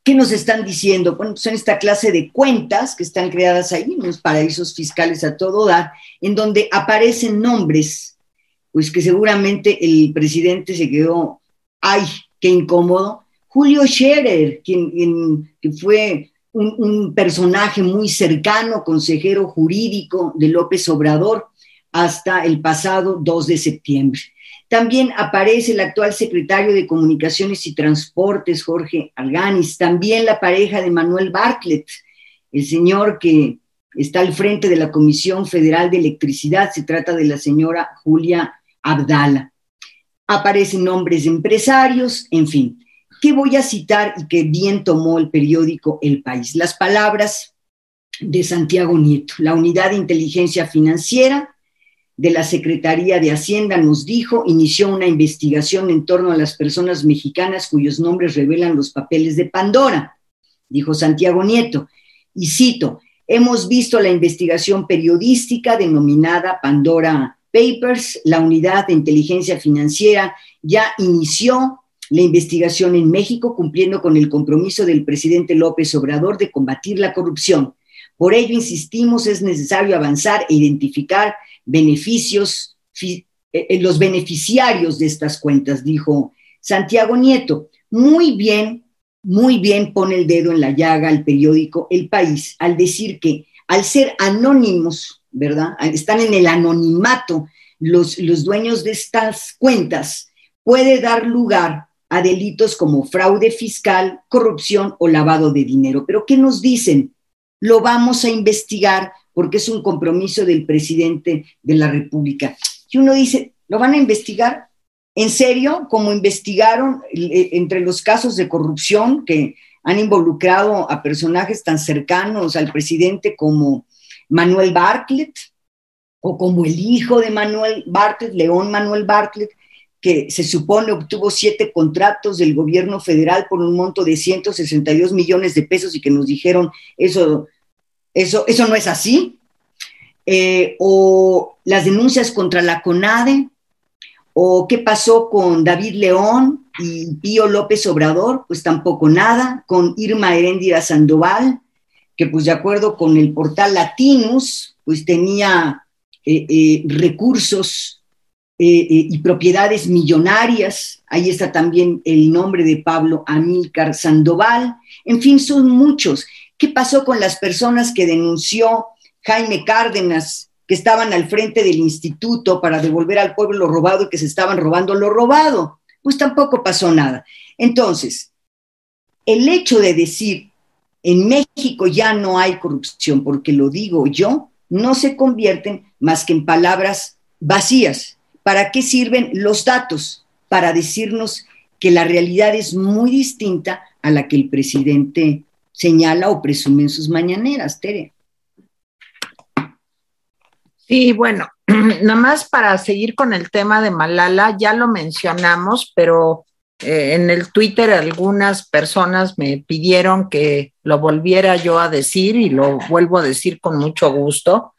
Speaker 3: ¿Qué nos están diciendo? Bueno, son esta clase de cuentas que están creadas ahí, en los paraísos fiscales a todo dar, en donde aparecen nombres, pues que seguramente el presidente se quedó, ay, qué incómodo. Julio Scherer, quien, que fue un, un personaje muy cercano, consejero jurídico de López Obrador, hasta el pasado 2 de septiembre. También aparece el actual secretario de Comunicaciones y Transportes, Jorge Alganis, también la pareja de Manuel Bartlett, el señor que está al frente de la Comisión Federal de Electricidad, se trata de la señora Julia Abdala. Aparecen nombres de empresarios, en fin. ¿Qué voy a citar y que bien tomó el periódico El País? Las palabras de Santiago Nieto, la unidad de inteligencia financiera de la Secretaría de Hacienda nos dijo, inició una investigación en torno a las personas mexicanas cuyos nombres revelan los papeles de Pandora, dijo Santiago Nieto. Y cito, hemos visto la investigación periodística denominada Pandora Papers, la unidad de inteligencia financiera ya inició la investigación en México, cumpliendo con el compromiso del presidente López Obrador de combatir la corrupción. Por ello, insistimos, es necesario avanzar e identificar beneficios, eh, eh, los beneficiarios de estas cuentas, dijo Santiago Nieto. Muy bien, muy bien pone el dedo en la llaga al periódico El País al decir que al ser anónimos, ¿verdad? Están en el anonimato los, los dueños de estas cuentas, puede dar lugar a delitos como fraude fiscal, corrupción o lavado de dinero. Pero ¿qué nos dicen? Lo vamos a investigar porque es un compromiso del presidente de la República. Y uno dice, ¿lo van a investigar? ¿En serio? Como investigaron eh, entre los casos de corrupción que han involucrado a personajes tan cercanos al presidente como Manuel Bartlett o como el hijo de Manuel Bartlett, León Manuel Bartlett, que se supone obtuvo siete contratos del gobierno federal por un monto de 162 millones de pesos y que nos dijeron eso, eso, eso no es así. Eh, o las denuncias contra la CONADE, o qué pasó con David León y Pío López Obrador, pues tampoco nada, con Irma Heréndira Sandoval, que pues de acuerdo con el portal Latinus, pues tenía eh, eh, recursos y propiedades millonarias. Ahí está también el nombre de Pablo Amílcar Sandoval. En fin, son muchos. ¿Qué pasó con las personas que denunció Jaime Cárdenas, que estaban al frente del instituto para devolver al pueblo lo robado y que se estaban robando lo robado? Pues tampoco pasó nada. Entonces, el hecho de decir en México ya no hay corrupción, porque lo digo yo, no se convierten más que en palabras vacías, ¿Para qué sirven los datos? Para decirnos que la realidad es muy distinta a la que el presidente señala o presume en sus mañaneras, Tere.
Speaker 1: Sí, bueno, nada más para seguir con el tema de Malala, ya lo mencionamos, pero eh, en el Twitter algunas personas me pidieron que lo volviera yo a decir y lo vuelvo a decir con mucho gusto.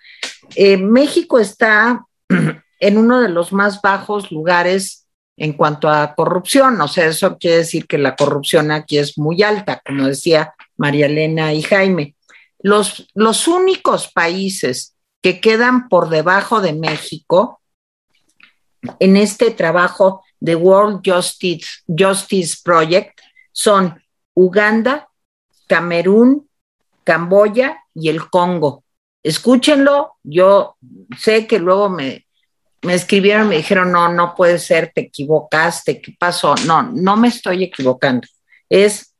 Speaker 1: Eh, México está en uno de los más bajos lugares en cuanto a corrupción. O sea, eso quiere decir que la corrupción aquí es muy alta, como decía María Elena y Jaime. Los, los únicos países que quedan por debajo de México en este trabajo de World Justice, Justice Project son Uganda, Camerún, Camboya y el Congo. Escúchenlo, yo sé que luego me, me escribieron, me dijeron, no, no puede ser, te equivocaste, ¿qué pasó? No, no me estoy equivocando. Es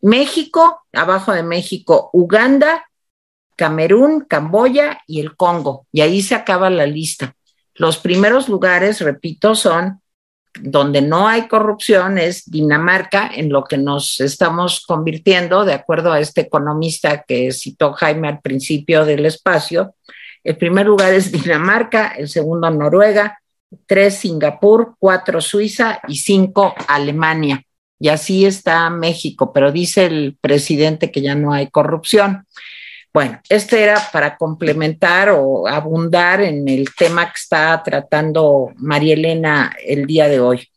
Speaker 1: México, abajo de México, Uganda, Camerún, Camboya y el Congo. Y ahí se acaba la lista. Los primeros lugares, repito, son donde no hay corrupción, es Dinamarca, en lo que nos estamos convirtiendo, de acuerdo a este economista que citó Jaime al principio del espacio, el primer lugar es Dinamarca, el segundo Noruega, tres Singapur, cuatro Suiza y cinco Alemania. Y así está México, pero dice el presidente que ya no hay corrupción. Bueno, este era para complementar o abundar en el tema que está tratando María Elena el día de hoy.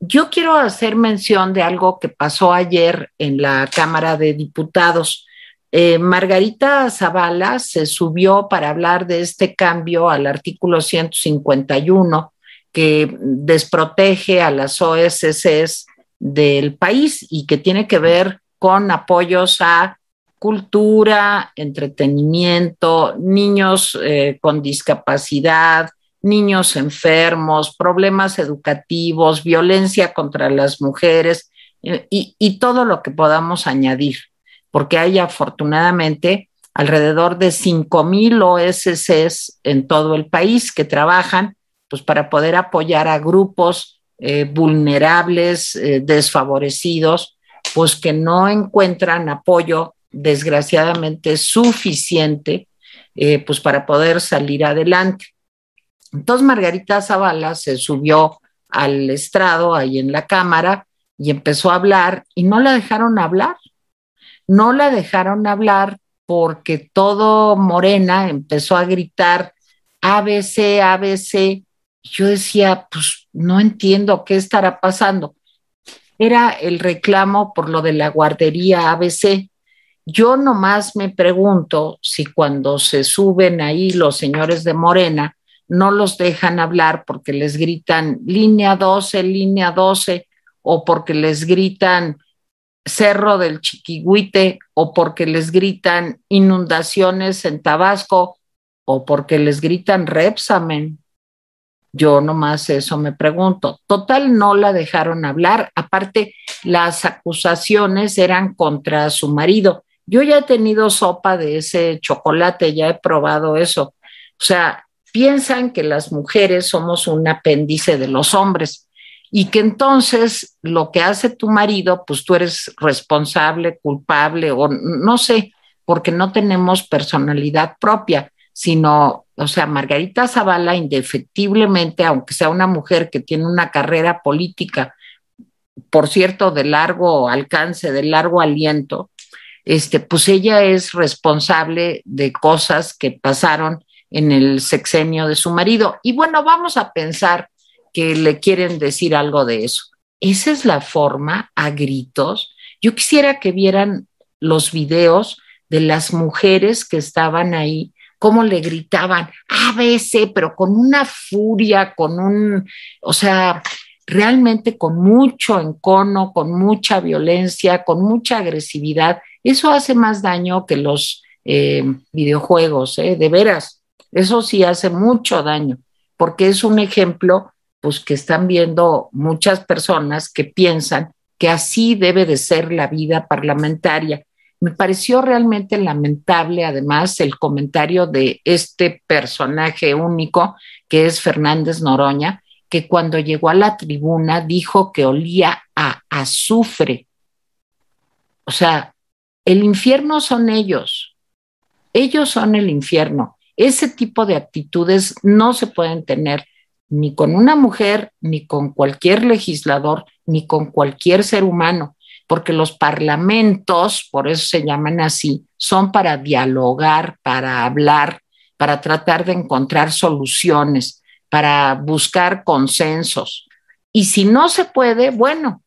Speaker 1: Yo quiero hacer mención de algo que pasó ayer en la Cámara de Diputados. Eh, Margarita Zavala se subió para hablar de este cambio al artículo 151 que desprotege a las OSCs del país y que tiene que ver con apoyos a cultura, entretenimiento, niños eh, con discapacidad, niños enfermos, problemas educativos, violencia contra las mujeres eh, y todo lo que podamos añadir porque hay afortunadamente alrededor de 5.000 OSCs en todo el país que trabajan pues, para poder apoyar a grupos eh, vulnerables, eh, desfavorecidos, pues que no encuentran apoyo desgraciadamente suficiente eh, pues para poder salir adelante. Entonces Margarita Zavala se subió al estrado ahí en la cámara y empezó a hablar y no la dejaron hablar no la dejaron hablar porque todo Morena empezó a gritar ABC, ABC. Yo decía, pues no entiendo qué estará pasando. era el reclamo por lo de la guardería ABC. Yo nomás me pregunto si cuando se suben ahí los señores de Morena, no los dejan hablar porque les gritan línea 12, línea 12, o porque les gritan Cerro del Chiquihuite, o porque les gritan inundaciones en Tabasco, o porque les gritan Repsamen. Yo nomás eso me pregunto. Total, no la dejaron hablar. Aparte, las acusaciones eran contra su marido. Yo ya he tenido sopa de ese chocolate, ya he probado eso. O sea, piensan que las mujeres somos un apéndice de los hombres y que entonces lo que hace tu marido, pues tú eres responsable, culpable o no sé, porque no tenemos personalidad propia, sino, o sea, Margarita Zavala indefectiblemente, aunque sea una mujer que tiene una carrera política, por cierto, de largo alcance, de largo aliento, este, pues ella es responsable de cosas que pasaron en el sexenio de su marido. Y bueno, vamos a pensar que le quieren decir algo de eso. Esa es la forma a gritos. Yo quisiera que vieran los videos de las mujeres que estaban ahí, cómo le gritaban ABC, pero con una furia, con un, o sea, realmente con mucho encono, con mucha violencia, con mucha agresividad. Eso hace más daño que los eh, videojuegos, ¿eh? de veras. Eso sí hace mucho daño, porque es un ejemplo, pues que están viendo muchas personas que piensan que así debe de ser la vida parlamentaria. Me pareció realmente lamentable, además, el comentario de este personaje único, que es Fernández Noroña, que cuando llegó a la tribuna dijo que olía a azufre. O sea, el infierno son ellos. Ellos son el infierno. Ese tipo de actitudes no se pueden tener ni con una mujer, ni con cualquier legislador, ni con cualquier ser humano, porque los parlamentos, por eso se llaman así, son para dialogar, para hablar, para tratar de encontrar soluciones, para buscar consensos. Y si no se puede, bueno,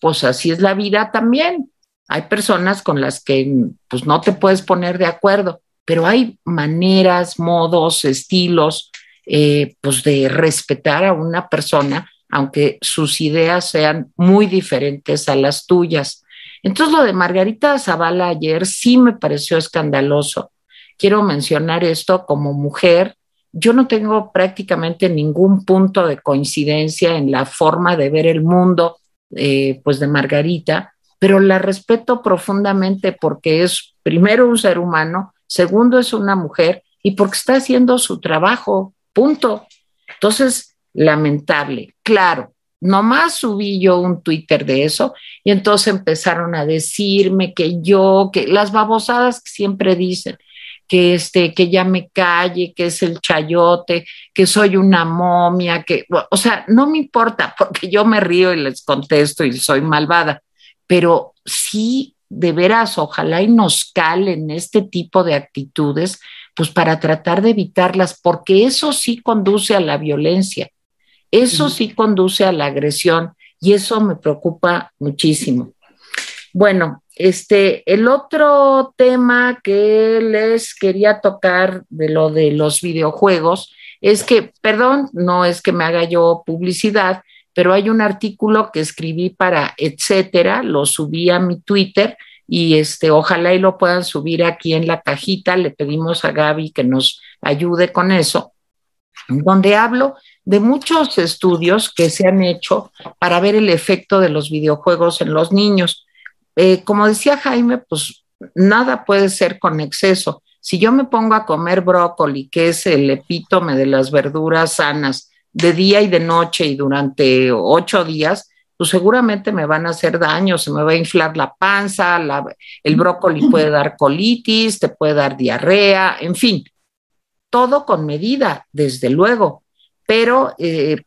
Speaker 1: pues así es la vida también. Hay personas con las que pues no te puedes poner de acuerdo, pero hay maneras, modos, estilos, eh, pues de respetar a una persona, aunque sus ideas sean muy diferentes a las tuyas. Entonces, lo de Margarita Zavala ayer sí me pareció escandaloso. Quiero mencionar esto como mujer. Yo no tengo prácticamente ningún punto de coincidencia en la forma de ver el mundo, eh, pues de Margarita, pero la respeto profundamente porque es primero un ser humano segundo es una mujer y porque está haciendo su trabajo, punto. Entonces, lamentable, claro. Nomás subí yo un Twitter de eso y entonces empezaron a decirme que yo, que las babosadas que siempre dicen, que este, que ya me calle, que es el chayote, que soy una momia, que, o sea, no me importa porque yo me río y les contesto y soy malvada, pero sí de veras, ojalá y nos calen este tipo de actitudes, pues para tratar de evitarlas, porque eso sí conduce a la violencia, eso sí conduce a la agresión y eso me preocupa muchísimo. Bueno, este, el otro tema que les quería tocar de lo de los videojuegos es que, perdón, no es que me haga yo publicidad, pero hay un artículo que escribí para etcétera, lo subí a mi Twitter y este, ojalá y lo puedan subir aquí en la cajita. Le pedimos a Gaby que nos ayude con eso, donde hablo de muchos estudios que se han hecho para ver el efecto de los videojuegos en los niños. Eh, como decía Jaime, pues nada puede ser con exceso. Si yo me pongo a comer brócoli, que es el epítome de las verduras sanas, de día y de noche y durante ocho días, pues seguramente me van a hacer daño, se me va a inflar la panza, el brócoli puede dar colitis, te puede dar diarrea, en fin, todo con medida, desde luego, pero eh,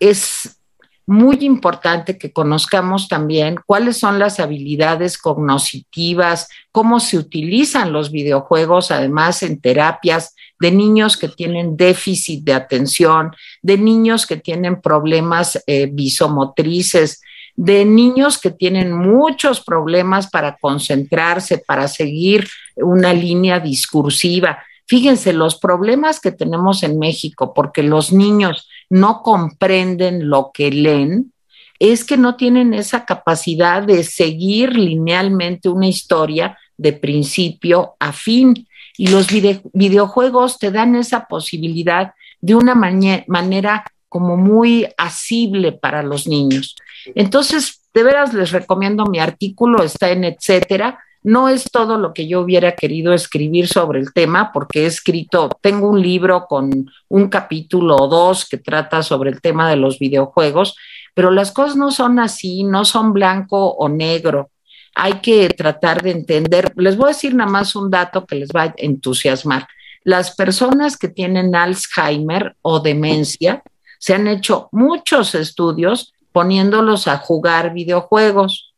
Speaker 1: es muy importante que conozcamos también cuáles son las habilidades cognitivas, cómo se utilizan los videojuegos, además en terapias de niños que tienen déficit de atención, de niños que tienen problemas eh, visomotrices, de niños que tienen muchos problemas para concentrarse, para seguir una línea discursiva. Fíjense los problemas que tenemos en México, porque los niños no comprenden lo que leen, es que no tienen esa capacidad de seguir linealmente una historia de principio a fin. Y los videojuegos te dan esa posibilidad de una manera como muy asible para los niños. Entonces, de veras les recomiendo mi artículo, está en etcétera. No es todo lo que yo hubiera querido escribir sobre el tema, porque he escrito, tengo un libro con un capítulo o dos que trata sobre el tema de los videojuegos, pero las cosas no son así, no son blanco o negro. Hay que tratar de entender. Les voy a decir nada más un dato que les va a entusiasmar. Las personas que tienen Alzheimer o demencia, se han hecho muchos estudios poniéndolos a jugar videojuegos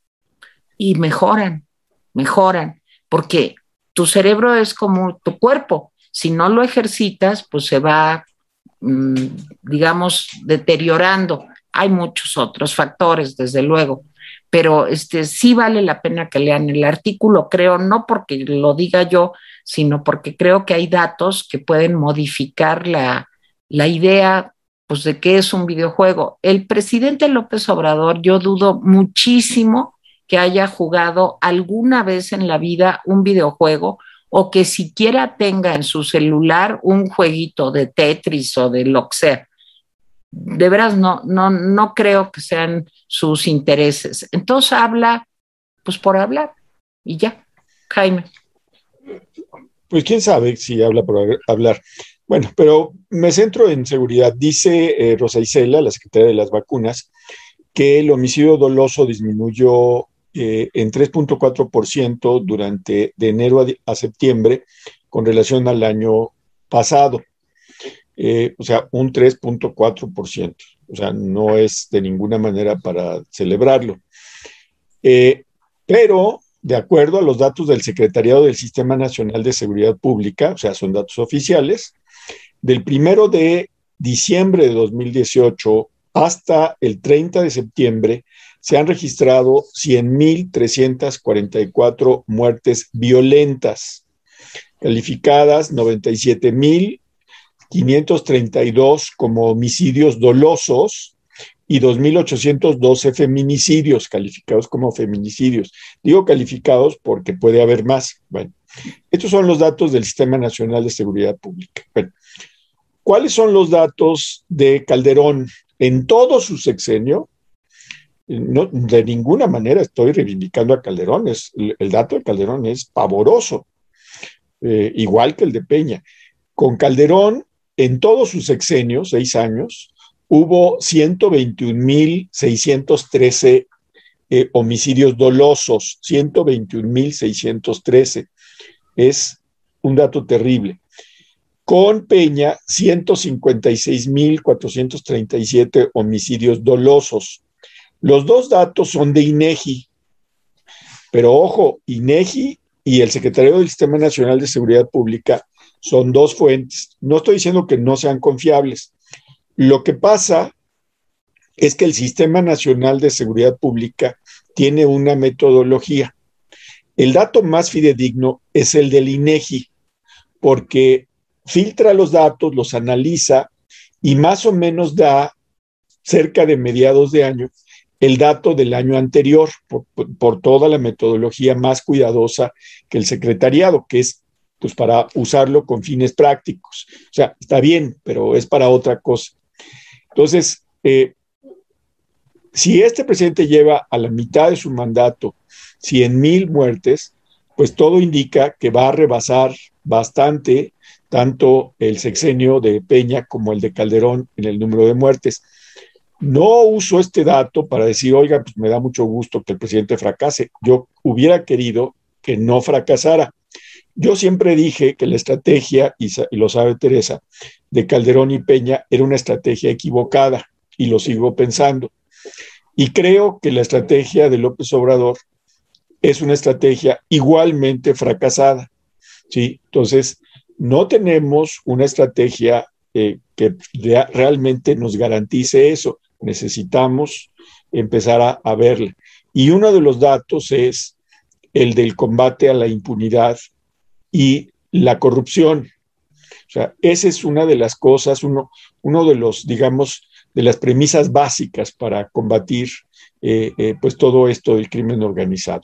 Speaker 1: y mejoran, mejoran, porque tu cerebro es como tu cuerpo. Si no lo ejercitas, pues se va, mm, digamos, deteriorando. Hay muchos otros factores, desde luego, pero este sí vale la pena que lean el artículo, creo, no porque lo diga yo, sino porque creo que hay datos que pueden modificar la, la idea pues de qué es un videojuego. El presidente López Obrador, yo dudo muchísimo que haya jugado alguna vez en la vida un videojuego o que siquiera tenga en su celular un jueguito de Tetris o de lo que. De veras no, no, no creo que sean sus intereses. Entonces habla, pues por hablar y ya, Jaime.
Speaker 2: Pues quién sabe si habla por hablar. Bueno, pero me centro en seguridad. Dice eh, Rosa Isela, la secretaria de las vacunas, que el homicidio doloso disminuyó eh, en 3.4% durante de enero a, septiembre con relación al año pasado. Eh, o sea, un 3.4%. O sea, no es de ninguna manera para celebrarlo. pero de acuerdo a los datos del Secretariado del Sistema Nacional de Seguridad Pública, o sea, son datos oficiales, del primero de diciembre de 2018 hasta el 30 de septiembre se han registrado 100.344 muertes violentas, calificadas 97.532 como homicidios dolosos y 2.812 feminicidios calificados como feminicidios. Digo calificados porque puede haber más. Bueno, estos son los datos del Sistema Nacional de Seguridad Pública. ¿cuáles son los datos de Calderón en todo su sexenio? No, de ninguna manera estoy reivindicando a Calderón, es, el, dato de Calderón es pavoroso, eh, igual que el de Peña. Con Calderón, en todos sus sexenios, seis años, hubo 121.613 eh, homicidios dolosos, 121.613. Es un dato terrible. Con Peña, 156.437 homicidios dolosos. Los dos datos son de INEGI, pero ojo, INEGI y el Secretario del Sistema Nacional de Seguridad Pública son dos fuentes. No estoy diciendo que no sean confiables, lo que pasa es que el Sistema Nacional de Seguridad Pública tiene una metodología. El dato más fidedigno es el del INEGI, porque filtra los datos, los analiza y más o menos da cerca de mediados de año el dato del año anterior por, por, toda la metodología más cuidadosa que el secretariado, que es pues para usarlo con fines prácticos. O sea, está bien, pero es para otra cosa. Entonces, eh, si este presidente lleva a la mitad de su mandato 100 mil muertes, pues todo indica que va a rebasar bastante tanto el sexenio de Peña como el de Calderón en el número de muertes. No uso este dato para decir, oiga, pues me da mucho gusto que el presidente fracase. Yo hubiera querido que no fracasara. Yo siempre dije que la estrategia, y, lo sabe Teresa, de Calderón y Peña era una estrategia equivocada, y lo sigo pensando. Y creo que la estrategia de López Obrador es una estrategia igualmente fracasada. ¿sí? Entonces, no tenemos una estrategia eh, que realmente nos garantice eso. Necesitamos empezar a, a verla. Y uno de los datos es el del combate a la impunidad y la corrupción. O sea, esa es una de las cosas, uno, uno de los, digamos, de las premisas básicas para combatir eh, eh, pues todo esto del crimen organizado.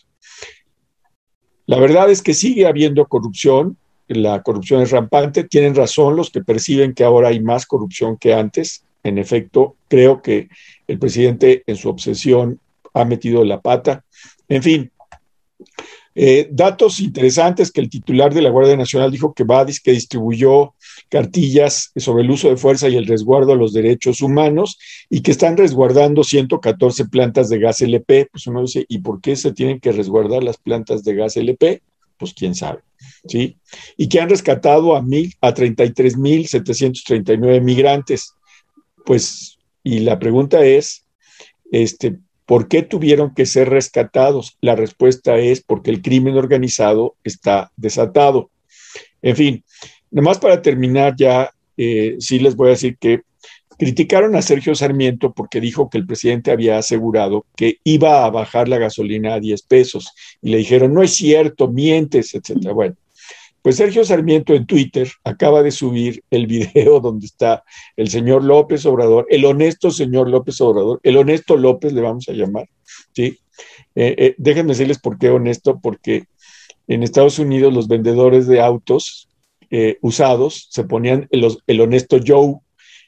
Speaker 2: La verdad es que sigue habiendo corrupción, la corrupción es rampante, tienen razón los que perciben que ahora hay más corrupción que antes. En efecto, creo que el presidente en su obsesión ha metido la pata. En fin, eh, datos interesantes que el titular de la Guardia Nacional dijo que Badis que distribuyó cartillas sobre el uso de fuerza y el resguardo a los derechos humanos y que están resguardando 114 plantas de gas LP. Pues uno dice, ¿y por qué se tienen que resguardar las plantas de gas LP? Pues quién sabe, ¿sí? Y que han rescatado a, mil, a 33.739 migrantes. Pues, y la pregunta es, este, ¿Por qué tuvieron que ser rescatados? La respuesta es porque el crimen organizado está desatado. En fin, nomás para terminar ya, eh, sí les voy a decir que criticaron a Sergio Sarmiento porque dijo que el presidente había asegurado que iba a bajar la gasolina a 10 pesos y le dijeron, no es cierto, mientes, etcétera. Bueno, pues Sergio Sarmiento en Twitter acaba de subir el video donde está el señor López Obrador, el honesto señor López Obrador, el honesto López le vamos a llamar, ¿sí? Eh, eh, déjenme decirles por qué honesto, porque en Estados Unidos los vendedores de autos eh, usados se ponían el, honesto Joe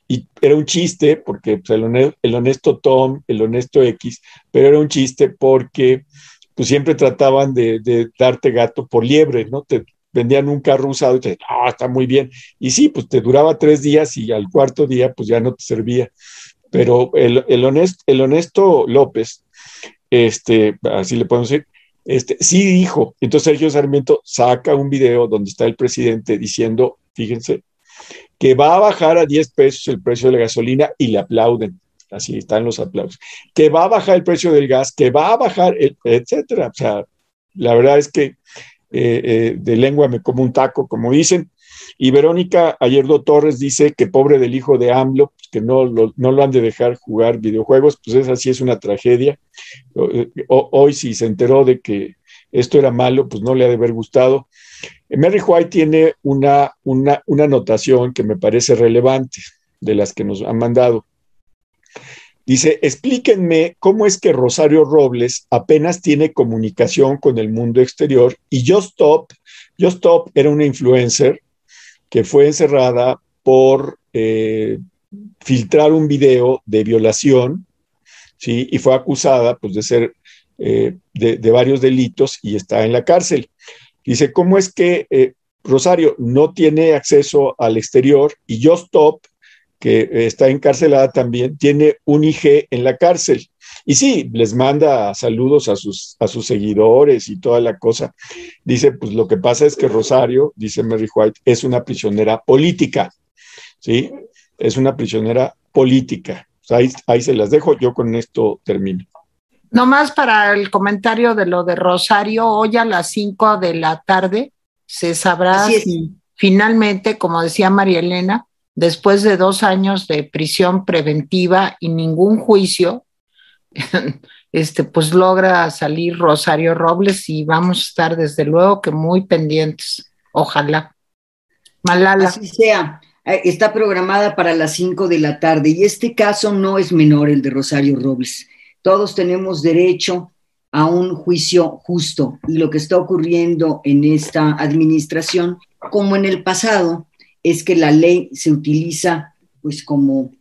Speaker 2: y era un chiste porque pues, el, honesto, Tom, el honesto X, pero era un chiste porque pues siempre trataban de, de darte gato por liebre, ¿no? Te, vendían un carro usado y te ah, está muy bien. Y sí, pues te duraba tres días y al cuarto día pues ya no te servía. Pero el, el, honesto, el honesto López, este, así le podemos decir, este, sí dijo. Entonces Sergio Sarmiento saca un video donde está el presidente diciendo, fíjense, que va a bajar a 10 pesos el precio de la gasolina y le aplauden. Así están los aplausos. Que va a bajar el precio del gas, que va a bajar, etcétera. O sea, la verdad es que eh, eh, de lengua me como un taco, como dicen. Y Verónica Ayerdo Torres dice que pobre del hijo de AMLO, pues, que no lo, no lo han de dejar jugar videojuegos, pues esa sí es una tragedia. Eh, hoy si se enteró de que esto era malo, pues no le ha de haber gustado. Mary White tiene una, una, una anotación que me parece relevante de las que nos han mandado. Dice, explíquenme cómo es que Rosario Robles apenas tiene comunicación con el mundo exterior y Justop, Justop era una influencer que fue encerrada por eh, filtrar un video de violación. Y fue acusada pues, de ser eh, de, varios delitos y está en la cárcel. Dice, ¿cómo es que eh, Rosario no tiene acceso al exterior y Justop que está encarcelada también, tiene un IG en la cárcel. Y sí, les manda saludos a sus, a sus seguidores y toda la cosa. Dice, pues lo que pasa es que Rosario, dice Mary White, es una prisionera política. ¿Sí? Es una prisionera política. ahí, ahí se las dejo, yo con esto termino.
Speaker 1: Nomás para el comentario de lo de Rosario, hoy a las 5 de la tarde se sabrá si finalmente, como decía María Elena, después de dos años de prisión preventiva y ningún juicio, este, pues logra salir Rosario Robles y vamos a estar desde luego que muy pendientes. Ojalá.
Speaker 3: Malala. Así sea. Eh, está programada para las cinco de la tarde y este caso no es menor, el de Rosario Robles. Todos tenemos derecho a un juicio justo y lo que está ocurriendo en esta administración, como en el pasado, es que la ley se utiliza pues como,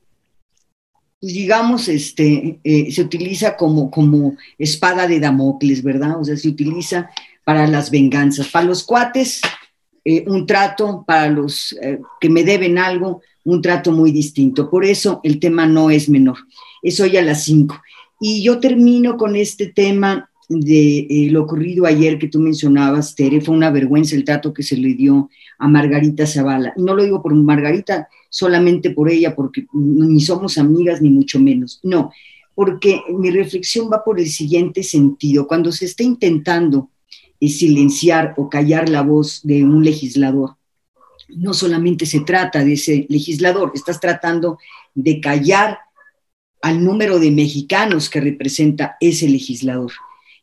Speaker 3: pues, digamos, este, eh, se utiliza como, como espada de Damocles, ¿verdad? O sea, se utiliza para las venganzas. Para los cuates, eh, un trato, para los eh, que me deben algo, un trato muy distinto. Por eso el tema no es menor. Es hoy a las cinco. Y yo termino con este tema de lo ocurrido ayer que tú mencionabas, Tere. Fue una vergüenza el trato que se le dio a Margarita Zavala. No lo digo por Margarita solamente por ella, porque ni somos amigas ni mucho menos. No, porque mi reflexión va por el siguiente sentido. Cuando se está intentando eh, silenciar o callar la voz de un legislador, no solamente se trata de ese legislador, estás tratando de callar al número de mexicanos que representa ese legislador.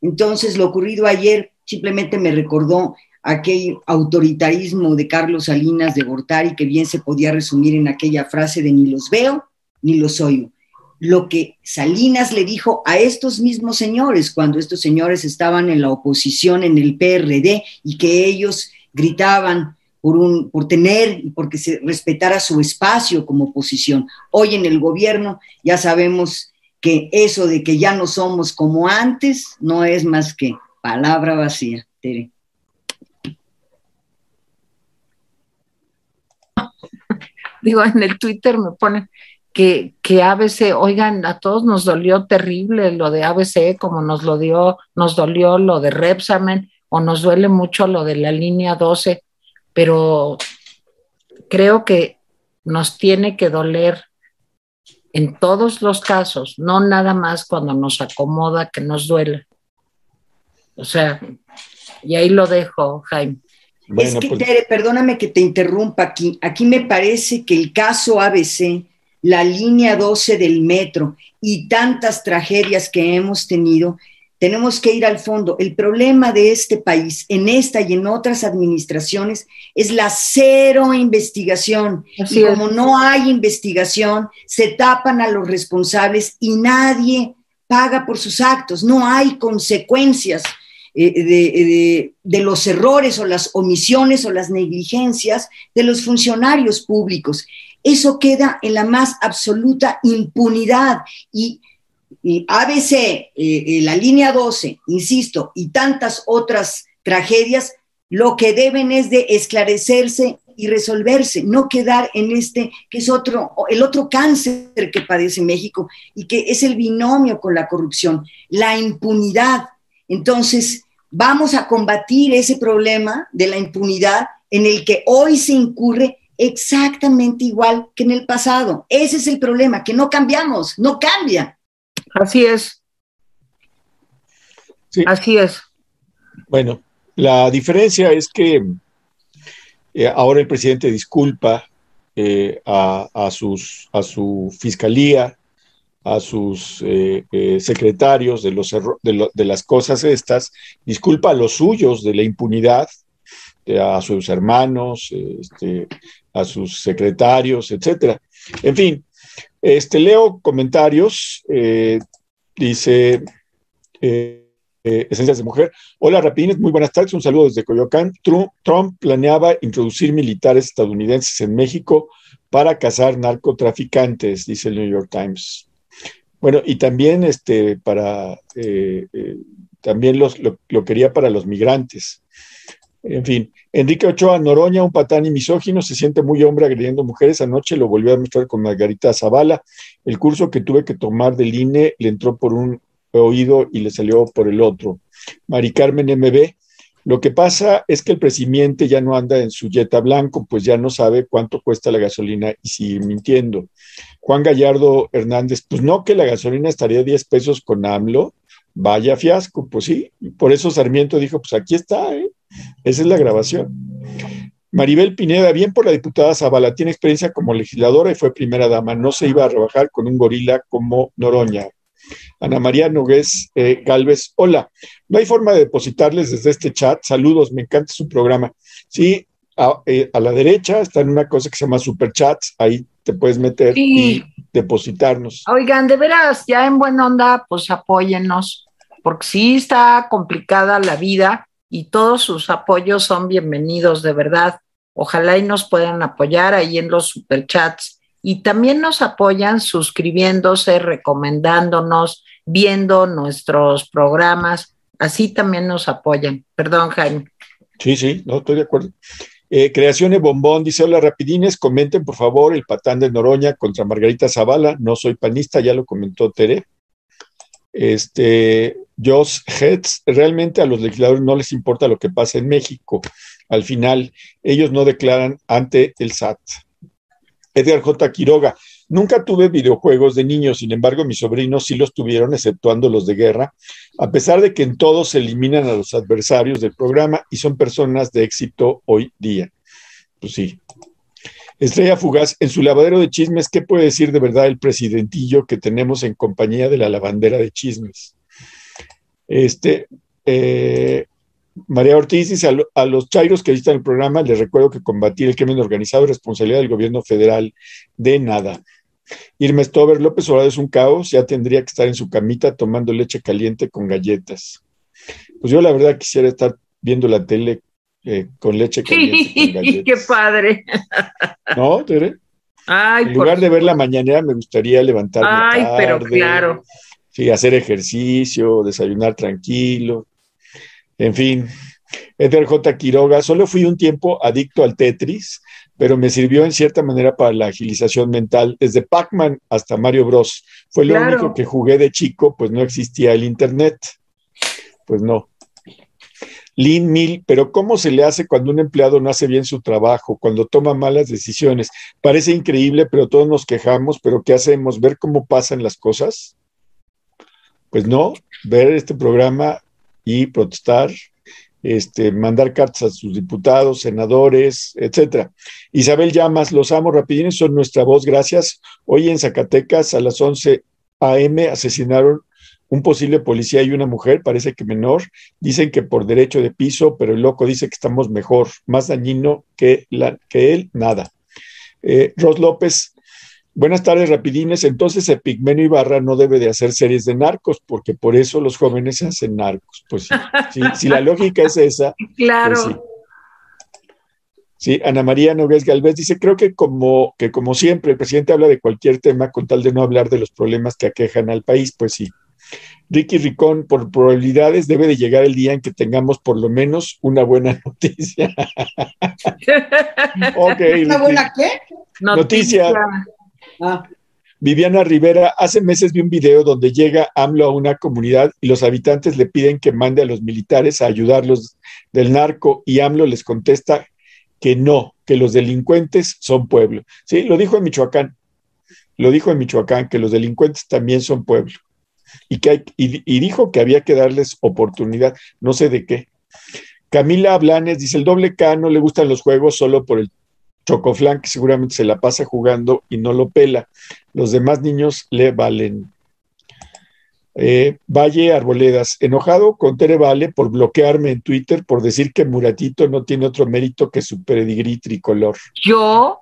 Speaker 3: Entonces, lo ocurrido ayer simplemente me recordó aquel autoritarismo de Carlos Salinas de Gortari que bien se podía resumir en aquella frase de ni los veo ni los oigo. Lo que Salinas le dijo a estos mismos señores cuando estos señores estaban en la oposición en el PRD y que ellos gritaban por, por tener y porque se respetara su espacio como oposición. Hoy en el gobierno ya sabemos que eso de que ya no somos como antes no es más que palabra vacía, Tere.
Speaker 1: Digo, en el Twitter me ponen que, que ABC, oigan, a todos nos dolió terrible lo de ABC, como nos lo dio, nos dolió lo de Repsamen, o nos duele mucho lo de la línea 12, pero creo que nos tiene que doler en todos los casos, no nada más cuando nos acomoda que nos duele. O sea, y ahí lo dejo, Jaime.
Speaker 3: es que, pues Tere, perdóname que te interrumpa aquí. Aquí me parece que el caso ABC, la línea 12 del metro y tantas tragedias que hemos tenido, tenemos que ir al fondo. El problema de este país, en esta y en otras administraciones, es la cero investigación. y como no hay investigación, se tapan a los responsables y nadie paga por sus actos. No hay consecuencias eh, de, los errores o las omisiones o las negligencias de los funcionarios públicos. Eso queda en la más absoluta impunidad y y ABC, eh, eh, la línea 12, insisto, y tantas otras tragedias, lo que deben es de esclarecerse y resolverse, no quedar en este, que es otro, el otro cáncer que padece México y que es el binomio con la corrupción, la impunidad. Entonces, vamos a combatir ese problema de la impunidad en el que hoy se incurre exactamente igual que en el pasado. Ese es el problema, que no cambiamos, no cambia.
Speaker 1: Así es. Así es.
Speaker 2: Bueno, la diferencia es que eh, ahora el presidente disculpa eh, a, sus, a su fiscalía, a sus eh, secretarios de, los de, las cosas estas, disculpa a los suyos de la impunidad, a sus hermanos, este, a sus secretarios, etcétera. En fin, este, leo comentarios. Eh, dice eh, eh, Esencias de Mujer. Hola, Rapines, muy buenas tardes. Un saludo desde Coyoacán. Trump, planeaba introducir militares estadounidenses en México para cazar narcotraficantes, dice el New York Times. Bueno, y también este, para también los, lo, quería para los migrantes. En fin, Enrique Ochoa Noroña, un patán y misógino, se siente muy hombre agrediendo mujeres. Anoche lo volvió a mostrar con Margarita Zavala. El curso que tuve que tomar del INE le entró por un oído y le salió por el otro. Mari Carmen MB, lo que pasa es que el presidente ya no anda en su yeta blanco, pues ya no sabe cuánto cuesta la gasolina y sigue mintiendo. Juan Gallardo Hernández, pues no que la gasolina estaría 10 pesos con AMLO, vaya fiasco, pues sí, por eso Sarmiento dijo, pues aquí está, ¿eh? Esa es la grabación. Maribel Pineda, bien por la diputada Zavala, tiene experiencia como legisladora y fue primera dama. No se iba a rebajar con un gorila como Noroña. Ana María Nogués eh, Galvez, hola. No hay forma de depositarles desde este chat. Saludos, me encanta su programa. Sí, a, eh, la derecha está en una cosa que se llama Superchats, ahí te puedes meter y depositarnos.
Speaker 1: Oigan, de veras, ya en buena onda, pues apóyennos, porque sí está complicada la vida y todos sus apoyos son bienvenidos, de verdad. Ojalá y nos puedan apoyar ahí en los superchats. Y también nos apoyan suscribiéndose, recomendándonos, viendo nuestros programas. Así también nos apoyan. Perdón, Jaime.
Speaker 2: Sí, sí, no estoy de acuerdo. Eh, Creaciones Bombón dice: Hola, rapidines, comenten por favor el patán de Noroña contra Margarita Zavala. No soy panista, ya lo comentó Tere. Este, Josh Hetz, realmente a los legisladores no les importa lo que pasa en México. Al final, ellos no declaran ante el SAT. Edgar J. Quiroga, nunca tuve videojuegos de niños, sin embargo, mis sobrinos sí los tuvieron, exceptuando los de guerra, a pesar de que en todos se eliminan a los adversarios del programa y son personas de éxito hoy día. Pues sí. Estrella Fugaz, en su lavadero de chismes, ¿qué puede decir de verdad el presidentillo que tenemos en compañía de la lavandera de chismes? Este, eh, María Ortiz dice, a, los chairos que visitan el programa, les recuerdo que combatir el crimen organizado es responsabilidad del gobierno federal, de nada. Irma Stover, López Obrador es un caos, ya tendría que estar en su camita tomando leche caliente con galletas. Pues yo la verdad quisiera estar viendo la tele eh, con leche caliente.
Speaker 1: ¡Qué padre!
Speaker 2: ¿No, Tere? Ay, en lugar de ver la mañanera, me gustaría levantarme. Ay, pero claro. Sí, hacer ejercicio, desayunar tranquilo. En fin, Edgar J. Quiroga, solo fui un tiempo adicto al Tetris, pero me sirvió en cierta manera para la agilización mental. Desde Pac-Man hasta Mario Bros. Fue lo único que jugué de chico, pues no existía el Internet. Pues no. Lin Mil, pero ¿cómo se le hace cuando un empleado no hace bien su trabajo, cuando toma malas decisiones? Parece increíble, pero todos nos quejamos, pero ¿qué hacemos? ¿Ver cómo pasan las cosas? Pues no, ver este programa y protestar, este, mandar cartas a sus diputados, senadores, etcétera. Isabel Llamas, los amo rapidines, son nuestra voz, gracias. Hoy en Zacatecas a las 11 a.m. asesinaron un posible policía y una mujer, parece que menor, dicen que por derecho de piso, pero el loco dice que estamos mejor, más dañino que, la, que él, nada. Eh, Ros López, buenas tardes, rapidines. Entonces, Epigmenio Ibarra no debe de hacer series de narcos, porque por eso los jóvenes se hacen narcos. Pues sí, si la lógica es esa.
Speaker 1: Pues claro.
Speaker 2: sí. Sí, Ana María Nogués Galvez dice, creo que como, que como siempre el presidente habla de cualquier tema con tal de no hablar de los problemas que aquejan al país, pues sí, Ricky Ricón, por probabilidades debe de llegar el día en que tengamos por lo menos una buena noticia.
Speaker 3: ¿Una buena qué?
Speaker 2: Noticia. Ah. Viviana Rivera, hace meses vi un video donde llega AMLO a una comunidad y los habitantes le piden que mande a los militares a ayudarlos del narco y AMLO les contesta que no, que los delincuentes son pueblo. Sí, lo dijo en Michoacán. Lo dijo en Michoacán, que los delincuentes también son pueblo y, que y, dijo que había que darles oportunidad, no sé de qué. Camila Blanes dice, el doble K no le gustan los juegos solo por el chocoflán, que seguramente se la pasa jugando y no lo pela. Los demás niños le valen. Eh, Valle Arboledas, enojado con Tere Vale por bloquearme en Twitter por decir que Muratito no tiene otro mérito que su pedigrí tricolor.
Speaker 1: ¿Yo?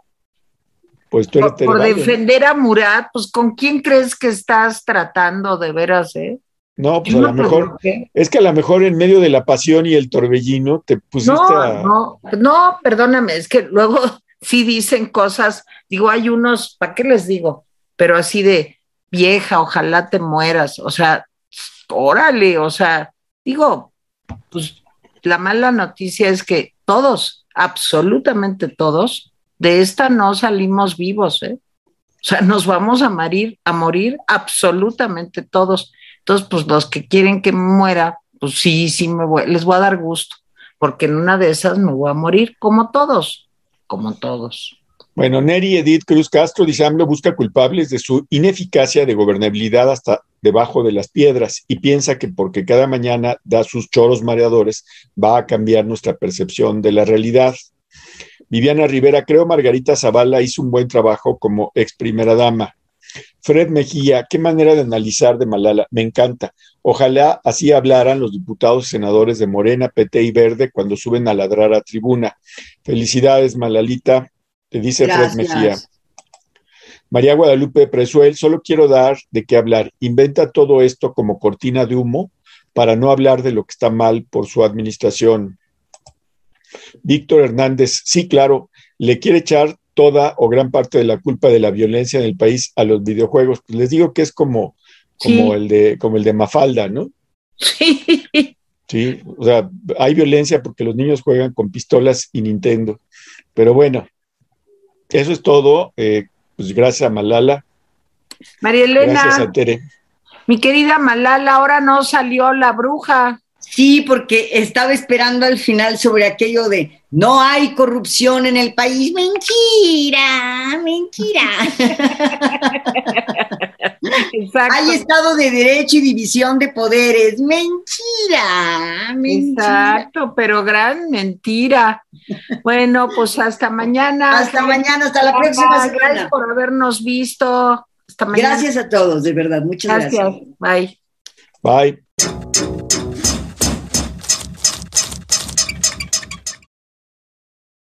Speaker 2: Pues tú eres
Speaker 1: por, defender a Murat, pues ¿con quién crees que estás tratando de veras, eh?
Speaker 2: No, pues a lo mejor, es que a lo mejor en medio de la pasión y el torbellino te pusiste
Speaker 1: no, No, no, perdóname, es que luego sí dicen cosas, digo, hay unos, ¿para qué les digo? Pero así de vieja, ojalá te mueras, o sea, órale, o sea, digo, pues la mala noticia es que todos, absolutamente todos, de esta no salimos vivos, ¿eh? O sea, nos vamos a morir, a morir absolutamente todos. Entonces, pues los que quieren que muera, pues sí, sí, me voy, les voy a dar gusto, porque en una de esas me voy a morir, como todos, como todos.
Speaker 2: Bueno, Neri Edith Cruz Castro dice, AMLO busca culpables de su ineficacia de gobernabilidad hasta debajo de las piedras y piensa que porque cada mañana da sus choros mareadores va a cambiar nuestra percepción de la realidad. Viviana Rivera, creo Margarita Zavala hizo un buen trabajo como ex primera dama. Fred Mejía, qué manera de analizar de Malala, me encanta. Ojalá así hablaran los diputados y senadores de Morena, PT y Verde cuando suben a ladrar a tribuna. Felicidades, Malalita, te dice Fred Mejía. María Guadalupe Presuel, solo quiero dar de qué hablar. Inventa todo esto como cortina de humo para no hablar de lo que está mal por su administración. Víctor Hernández, sí, claro, le quiere echar toda o gran parte de la culpa de la violencia en el país a los videojuegos. Pues les digo que es como, como, el de, como el de Mafalda, ¿no?
Speaker 1: Sí.
Speaker 2: Sí, o sea, hay violencia porque los niños juegan con pistolas y Nintendo. Pero bueno, eso es todo. Eh, pues gracias a Malala.
Speaker 1: María Elena.
Speaker 2: Gracias a Tere.
Speaker 1: Mi querida Malala, ahora no salió la bruja.
Speaker 3: Sí, porque estaba esperando al final sobre aquello de no hay corrupción en el país. Mentira, mentira. Hay Estado de Derecho y división de poderes. Mentira, mentira.
Speaker 1: Exacto, pero gran mentira. Bueno, pues hasta mañana.
Speaker 3: Hasta mañana, hasta la próxima semana.
Speaker 1: Gracias por habernos visto. Hasta mañana.
Speaker 3: Gracias a todos, de verdad. Muchas gracias. Gracias.
Speaker 1: Bye.
Speaker 2: Bye.